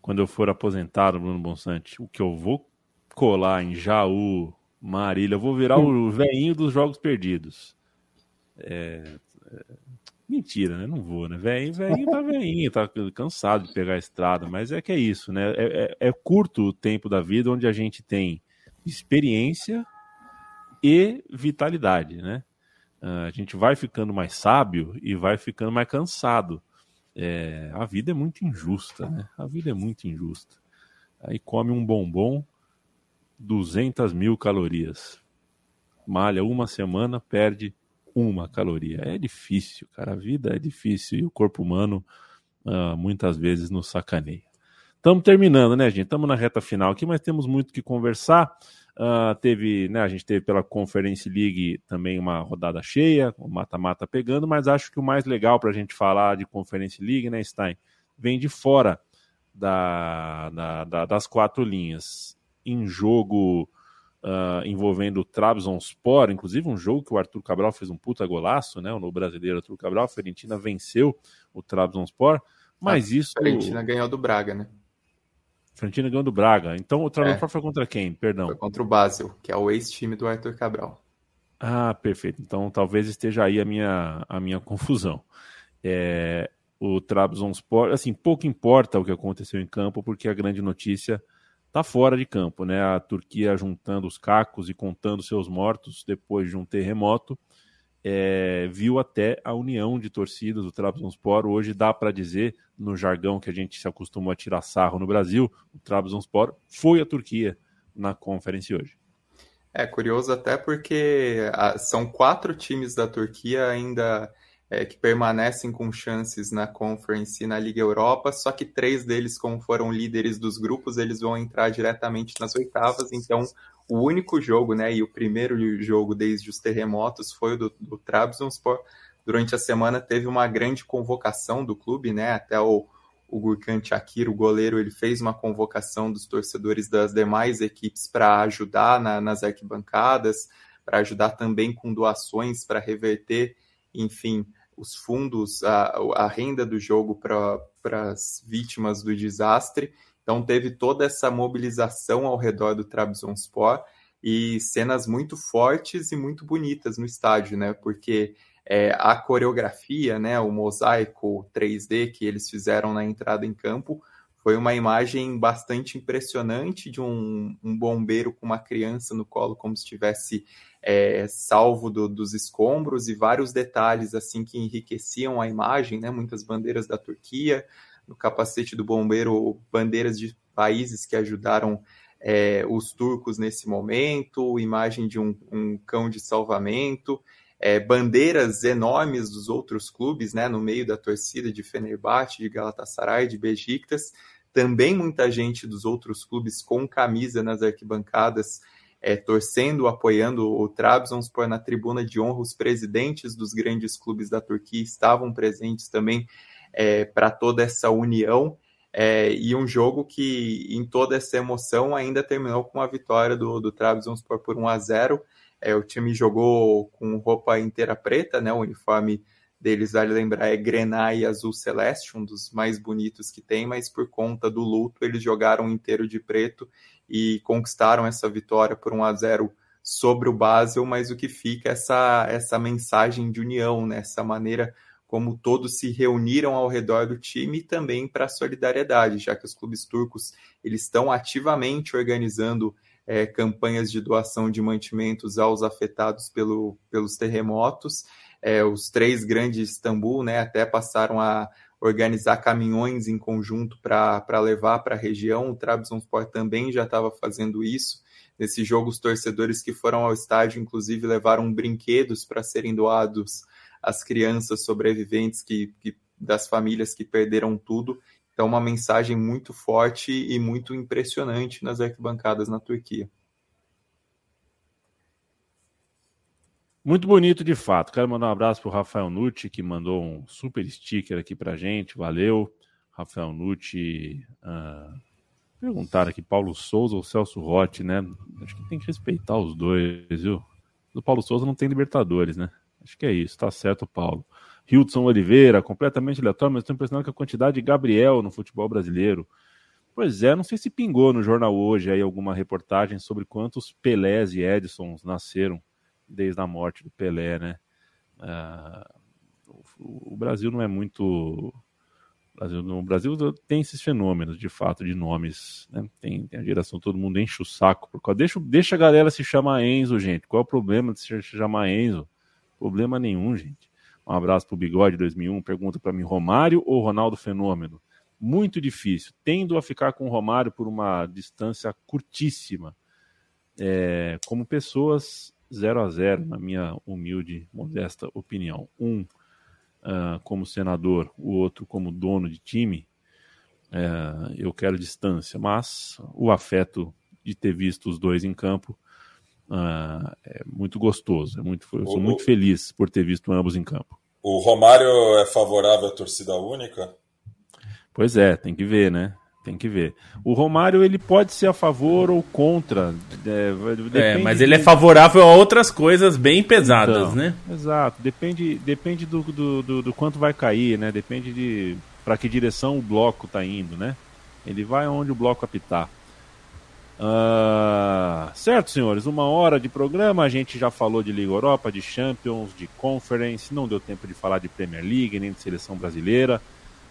[SPEAKER 1] Quando eu for aposentado, Bruno Bonsante, o que eu vou colar em Jaú, Marília, eu vou virar o velhinho dos jogos perdidos. É, é Mentira, né? Não vou, né? Velhinho, velhinho tá velhinho, tá cansado de pegar a estrada, mas é que é isso, né? É, é, é curto o tempo da vida onde a gente tem experiência e vitalidade, né? Uh, a gente vai ficando mais sábio e vai ficando mais cansado. É, a vida é muito injusta, né? A vida é muito injusta. Aí come um bombom 200 mil calorias. Malha uma semana, perde uma caloria. É difícil, cara. A vida é difícil e o corpo humano uh, muitas vezes nos sacaneia. Estamos terminando, né, gente? Estamos na reta final aqui, mas temos muito que conversar. Uh, teve, né, a gente teve pela Conference League também uma rodada cheia, o mata-mata pegando, mas acho que o mais legal para a gente falar de Conference League, né, Stein, vem de fora da, da, da, das quatro linhas. Em jogo uh, envolvendo o Trabzonspor, inclusive um jogo que o Arthur Cabral fez um puta golaço, né, no brasileiro Arthur Cabral, a Fiorentina venceu o Trabzonspor, mas
[SPEAKER 4] a
[SPEAKER 1] isso...
[SPEAKER 4] A Fiorentina ganhou do Braga, né?
[SPEAKER 1] Fiorentina ganhou do Braga. Então o Trabzonspor é. foi contra quem? Perdão.
[SPEAKER 4] Foi contra o Basel, que é o ex-time do Arthur Cabral.
[SPEAKER 1] Ah, perfeito. Então talvez esteja aí a minha, a minha confusão. É, o Trabzonspor, assim, pouco importa o que aconteceu em campo, porque a grande notícia está fora de campo, né? A Turquia juntando os cacos e contando seus mortos depois de um terremoto, é, viu até a união de torcidas do Trabzonspor. Hoje dá para dizer, no jargão que a gente se acostumou a tirar sarro no Brasil, o Trabzonspor foi a Turquia na conferência hoje.
[SPEAKER 4] É curioso até porque ah, são quatro times da Turquia ainda é, que permanecem com chances na Conference e na Liga Europa, só que três deles, como foram líderes dos grupos, eles vão entrar diretamente nas oitavas, então o único jogo, né, e o primeiro jogo desde os terremotos foi o do, do Trabzonspor. Durante a semana teve uma grande convocação do clube, né, até o, o Gurkan Chakir, o goleiro, ele fez uma convocação dos torcedores das demais equipes para ajudar na, nas arquibancadas, para ajudar também com doações para reverter, enfim, os fundos, a, a renda do jogo para as vítimas do desastre. Então teve toda essa mobilização ao redor do Trabzonspor e cenas muito fortes e muito bonitas no estádio, né? Porque é, a coreografia, né, o mosaico 3D que eles fizeram na entrada em campo foi uma imagem bastante impressionante de um, um bombeiro com uma criança no colo, como se estivesse é, salvo do, dos escombros e vários detalhes assim que enriqueciam a imagem, né? Muitas bandeiras da Turquia, no capacete do bombeiro, bandeiras de países que ajudaram é, os turcos nesse momento, imagem de um, um cão de salvamento, é, bandeiras enormes dos outros clubes, né, no meio da torcida de Fenerbahçe, de Galatasaray, de Besiktas, também muita gente dos outros clubes com camisa nas arquibancadas, é, torcendo, apoiando o Trabzonspor na tribuna de honra. Os presidentes dos grandes clubes da Turquia estavam presentes também é, para toda essa união. É, e um jogo que, em toda essa emoção, ainda terminou com a vitória do, do Trabzonspor por 1 a 0 é, O time jogou com roupa inteira preta, né, o uniforme deles, vale lembrar, é grená e azul celeste, um dos mais bonitos que tem, mas por conta do luto eles jogaram inteiro de preto e conquistaram essa vitória por 1 a 0 sobre o Basel, mas o que fica é essa, essa mensagem de união, né? essa maneira como todos se reuniram ao redor do time e também para a solidariedade, já que os clubes turcos eles estão ativamente organizando é, campanhas de doação de mantimentos aos afetados pelo, pelos terremotos. É, os três grandes Istambul né, até passaram a organizar caminhões em conjunto para levar para a região. O Trabzonspor também já estava fazendo isso. Nesse jogo, os torcedores que foram ao estádio, inclusive, levaram brinquedos para serem doados às crianças sobreviventes que, que, das famílias que perderam tudo. Então, uma mensagem muito forte e muito impressionante nas arquibancadas na Turquia.
[SPEAKER 1] Muito bonito de fato. Quero mandar um abraço para o Rafael Nucci, que mandou um super sticker aqui para gente. Valeu, Rafael Nucci. Uh, perguntaram aqui, Paulo Souza ou Celso Rotti, né? Acho que tem que respeitar os dois, viu? O Paulo Souza não tem Libertadores, né? Acho que é isso, tá certo, Paulo. Hildson Oliveira, completamente aleatório, mas estou impressionado com a quantidade de Gabriel no futebol brasileiro. Pois é, não sei se pingou no jornal hoje aí alguma reportagem sobre quantos Pelés e Edsons nasceram desde a morte do Pelé, né? Uh, o, Brasil não é muito. O Brasil, no Brasil tem esses fenômenos, de fato, de nomes. Né? Tem, tem a geração, todo mundo enche o saco. Por causa, deixa, deixa a galera se chamar Enzo, gente. Qual é o problema de se chamar Enzo? Problema nenhum, gente. Um abraço pro Bigode 2001. Pergunta para mim: Romário ou Ronaldo Fenômeno? Muito difícil. Tendo a ficar com o Romário por uma distância curtíssima é, como pessoas 0 a 0 na minha humilde, modesta opinião. Um uh, como senador, o outro como dono de time, uh, eu quero distância, mas o afeto de ter visto os dois em campo uh, é muito gostoso. É muito, eu sou o, muito feliz por ter visto ambos em campo.
[SPEAKER 3] O Romário é favorável à torcida única?
[SPEAKER 1] Pois é, tem que ver, né? Tem que ver. O Romário ele pode ser a favor ou contra.
[SPEAKER 5] É, é mas ele é favorável a outras coisas bem pesadas, então, né?
[SPEAKER 1] Exato. Depende, depende do, do, do, do, quanto vai cair, né? Depende de para que direção o bloco está indo, né? Ele vai onde o bloco apitar. Uh, certo, senhores, uma hora de programa. A gente já falou de Liga Europa, de Champions, de Conference. Não deu tempo de falar de Premier League nem de seleção brasileira,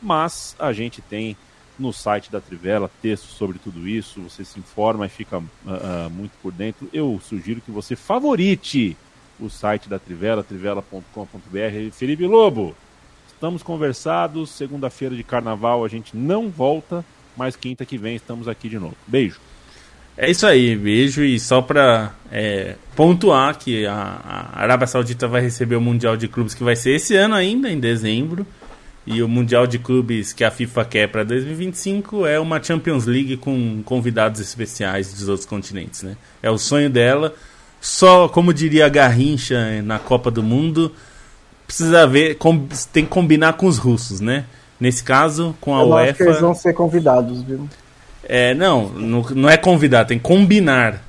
[SPEAKER 1] mas a gente tem no site da Trivela texto sobre tudo isso. Você se informa e fica uh, uh, muito por dentro. Eu sugiro que você favorite o site da Trivela, trivela.com.br. Felipe Lobo, estamos conversados. Segunda-feira de carnaval a gente não volta, mas quinta que vem estamos aqui de novo. Beijo.
[SPEAKER 5] É isso aí, beijo. E só para é, pontuar que a, a, Arábia Saudita vai receber o Mundial de Clubes que vai ser esse ano ainda, em dezembro. E o Mundial de Clubes que a FIFA quer para 2025 é uma Champions League com convidados especiais dos outros continentes. Né? É o sonho dela. Só, como diria a Garrincha na Copa do Mundo, precisa ver, com, tem que combinar com os russos, né? Nesse caso, com a
[SPEAKER 2] Eu
[SPEAKER 5] UEFA.
[SPEAKER 2] Acho que eles vão ser convidados, viu?
[SPEAKER 5] É, não, não, é convidar, tem que combinar.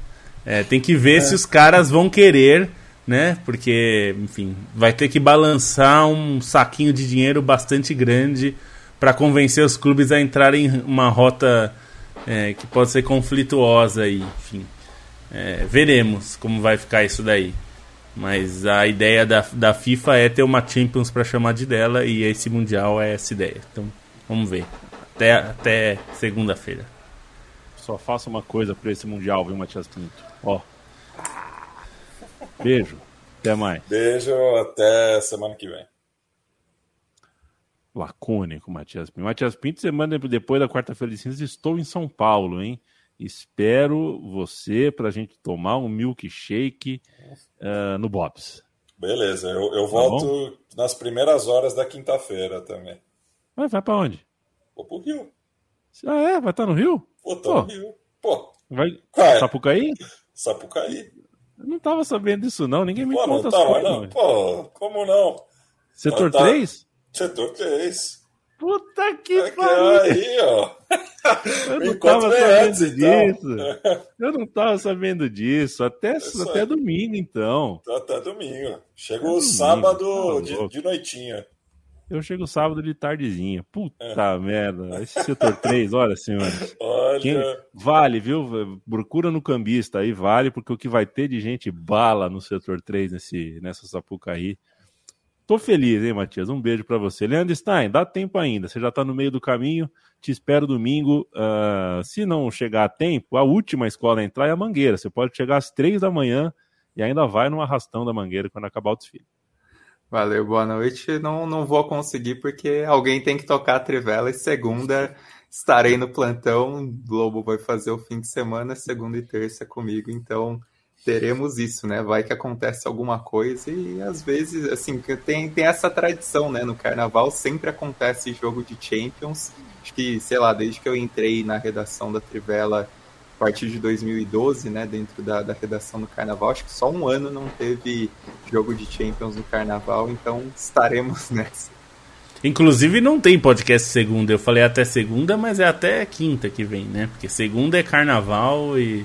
[SPEAKER 5] É, tem que ver é. se os caras vão querer, né? Porque, enfim, vai ter que balançar um saquinho de dinheiro bastante grande para convencer os clubes a entrarem em uma rota é, que pode ser conflituosa e, enfim. É, veremos como vai ficar isso daí. Mas a ideia da, da FIFA é ter uma Champions para chamar de dela e esse Mundial é essa ideia. Então, vamos ver. Até, até segunda-feira.
[SPEAKER 1] Só faça uma coisa para esse Mundial, viu, Matias Pinto? Ó. Beijo. Até mais.
[SPEAKER 3] Beijo, até semana que vem.
[SPEAKER 1] Lacônico, Matias Pinto. Matias Pinto, semana depois da quarta-feira de cinzas, estou em São Paulo, hein? Espero você para a gente tomar um milkshake uh, no Bob's.
[SPEAKER 3] Beleza, eu, eu tá volto bom? nas primeiras horas da quinta-feira também.
[SPEAKER 1] Vai, vai para onde?
[SPEAKER 3] Vou pro Rio.
[SPEAKER 1] Ah, é? Vai estar no Rio?
[SPEAKER 3] Pô, tô Pô. no Rio. Pô.
[SPEAKER 1] Vai. Sapucaí?
[SPEAKER 3] Sapucaí.
[SPEAKER 1] Eu não tava sabendo disso, não. Ninguém me
[SPEAKER 3] Pô,
[SPEAKER 1] conta
[SPEAKER 3] não tava, não. Pô, como não?
[SPEAKER 1] Setor tá... 3?
[SPEAKER 3] Setor 3.
[SPEAKER 1] Puta que pariu!
[SPEAKER 3] Aí, ó.
[SPEAKER 1] Eu não tava sabendo disso. Eu não tava sabendo disso. Até, é até domingo, então.
[SPEAKER 3] Até domingo. Chega o sábado tá de, de noitinha.
[SPEAKER 1] Eu chego sábado de tardezinha. Puta é. merda. Esse setor 3, olha, senhores.
[SPEAKER 3] Olha. Quem...
[SPEAKER 1] Vale, viu? Procura no cambista aí, vale, porque o que vai ter de gente bala no setor 3 nesse, nessa Sapucaí. Tô feliz, hein, Matias? Um beijo para você. Leandro Stein, dá tempo ainda. Você já tá no meio do caminho. Te espero domingo. Uh, se não chegar a tempo, a última escola a entrar é a Mangueira. Você pode chegar às três da manhã e ainda vai no arrastão da Mangueira quando acabar o desfile.
[SPEAKER 4] Valeu, boa noite. Não, não vou conseguir porque alguém tem que tocar a trivela e segunda estarei no plantão. Globo vai fazer o fim de semana, segunda e terça comigo, então teremos isso, né? Vai que acontece alguma coisa e às vezes, assim, tem, tem essa tradição, né? No carnaval sempre acontece jogo de Champions. Acho que, sei lá, desde que eu entrei na redação da Trivela a partir de 2012, né, dentro da, da redação do Carnaval. Acho que só um ano não teve jogo de Champions no Carnaval, então estaremos nessa.
[SPEAKER 5] Inclusive não tem podcast segunda. Eu falei até segunda, mas é até quinta que vem, né? Porque segunda é carnaval e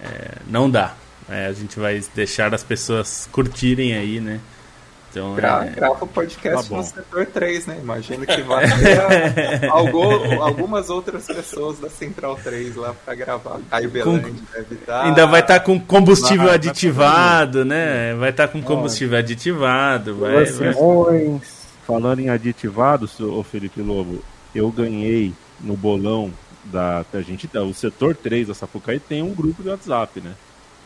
[SPEAKER 5] é, não dá. É, a gente vai deixar as pessoas curtirem aí, né?
[SPEAKER 4] Então, Gra é... Grava o podcast tá no setor 3, né? Imagino que vai ter algumas outras pessoas da Central 3 lá para gravar. Caio com... deve estar.
[SPEAKER 5] Tá Ainda vai estar tá com combustível vai, aditivado, né? Vai estar tá com combustível aditivado. Vai,
[SPEAKER 1] vai... Falando em aditivado, o Felipe Lobo, eu ganhei no bolão da a gente, o setor 3 da Sapucaí tem um grupo de WhatsApp, né?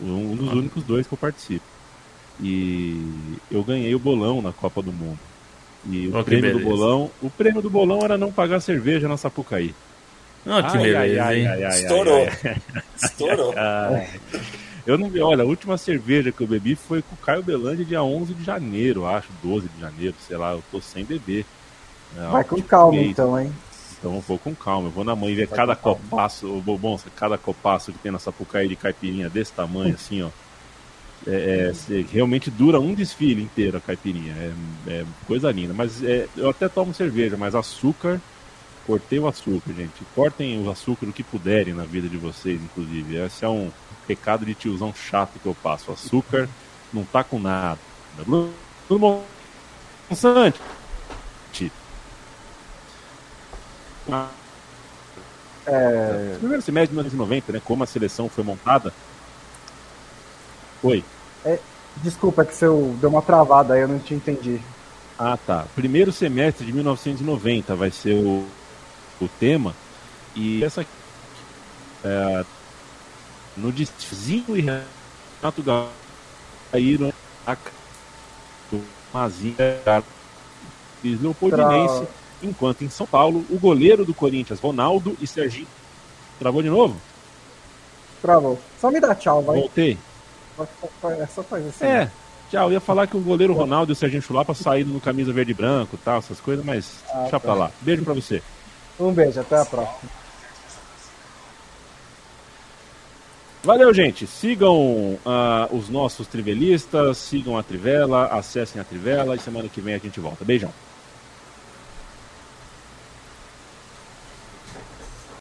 [SPEAKER 1] Um, um dos ah. únicos dois que eu participo. E eu ganhei o bolão na Copa do Mundo. E o oh, prêmio do bolão, o prêmio do bolão era não pagar cerveja na Sapucaí.
[SPEAKER 5] Oh, que ai, beleza, ai, ai,
[SPEAKER 3] Estourou. Estourou.
[SPEAKER 1] Eu não vi, olha, a última cerveja que eu bebi foi com o Caio Belandi dia 11 de janeiro, acho, 12 de janeiro, sei lá, eu tô sem beber.
[SPEAKER 2] É, Vai com calma mês. então, hein?
[SPEAKER 1] Então eu vou com calma, eu vou na mãe ver Vai cada copaço, o bom, cada copaço que tem na Sapucaí de caipirinha desse tamanho, assim, ó. É, é, realmente dura um desfile inteiro a caipirinha. É, é coisa linda. Mas é, eu até tomo cerveja, mas açúcar, cortei o açúcar, gente. Cortem o açúcar o que puderem na vida de vocês, inclusive. Esse é um recado de tiozão chato que eu passo. Açúcar não tá com nada. Tudo bom? Sante. É... Primeiro semestre de 1990, né? Como a seleção foi montada. Oi.
[SPEAKER 2] É, desculpa, é que você deu uma travada aí, eu não te entendi.
[SPEAKER 1] Ah, tá. Primeiro semestre de 1990 vai ser o, o tema. E essa. É, no Dizinho e Renato caíram a Mazinha Leopoldinense, Tra... enquanto em São Paulo, o goleiro do Corinthians, Ronaldo e Serginho. Travou de novo?
[SPEAKER 2] Travou. Só me dá tchau, vai.
[SPEAKER 1] Voltei.
[SPEAKER 2] É só faz assim.
[SPEAKER 1] É, tchau. Eu ia falar que o goleiro Ronaldo e o Serginho Chulapa saíram no camisa verde e branco e tal, essas coisas, mas ah, deixa tá. pra lá. Beijo pra você.
[SPEAKER 2] Um beijo, até a próxima.
[SPEAKER 1] Valeu, gente. Sigam uh, os nossos trivelistas, sigam a Trivela, acessem a Trivela e semana que vem a gente volta. Beijão.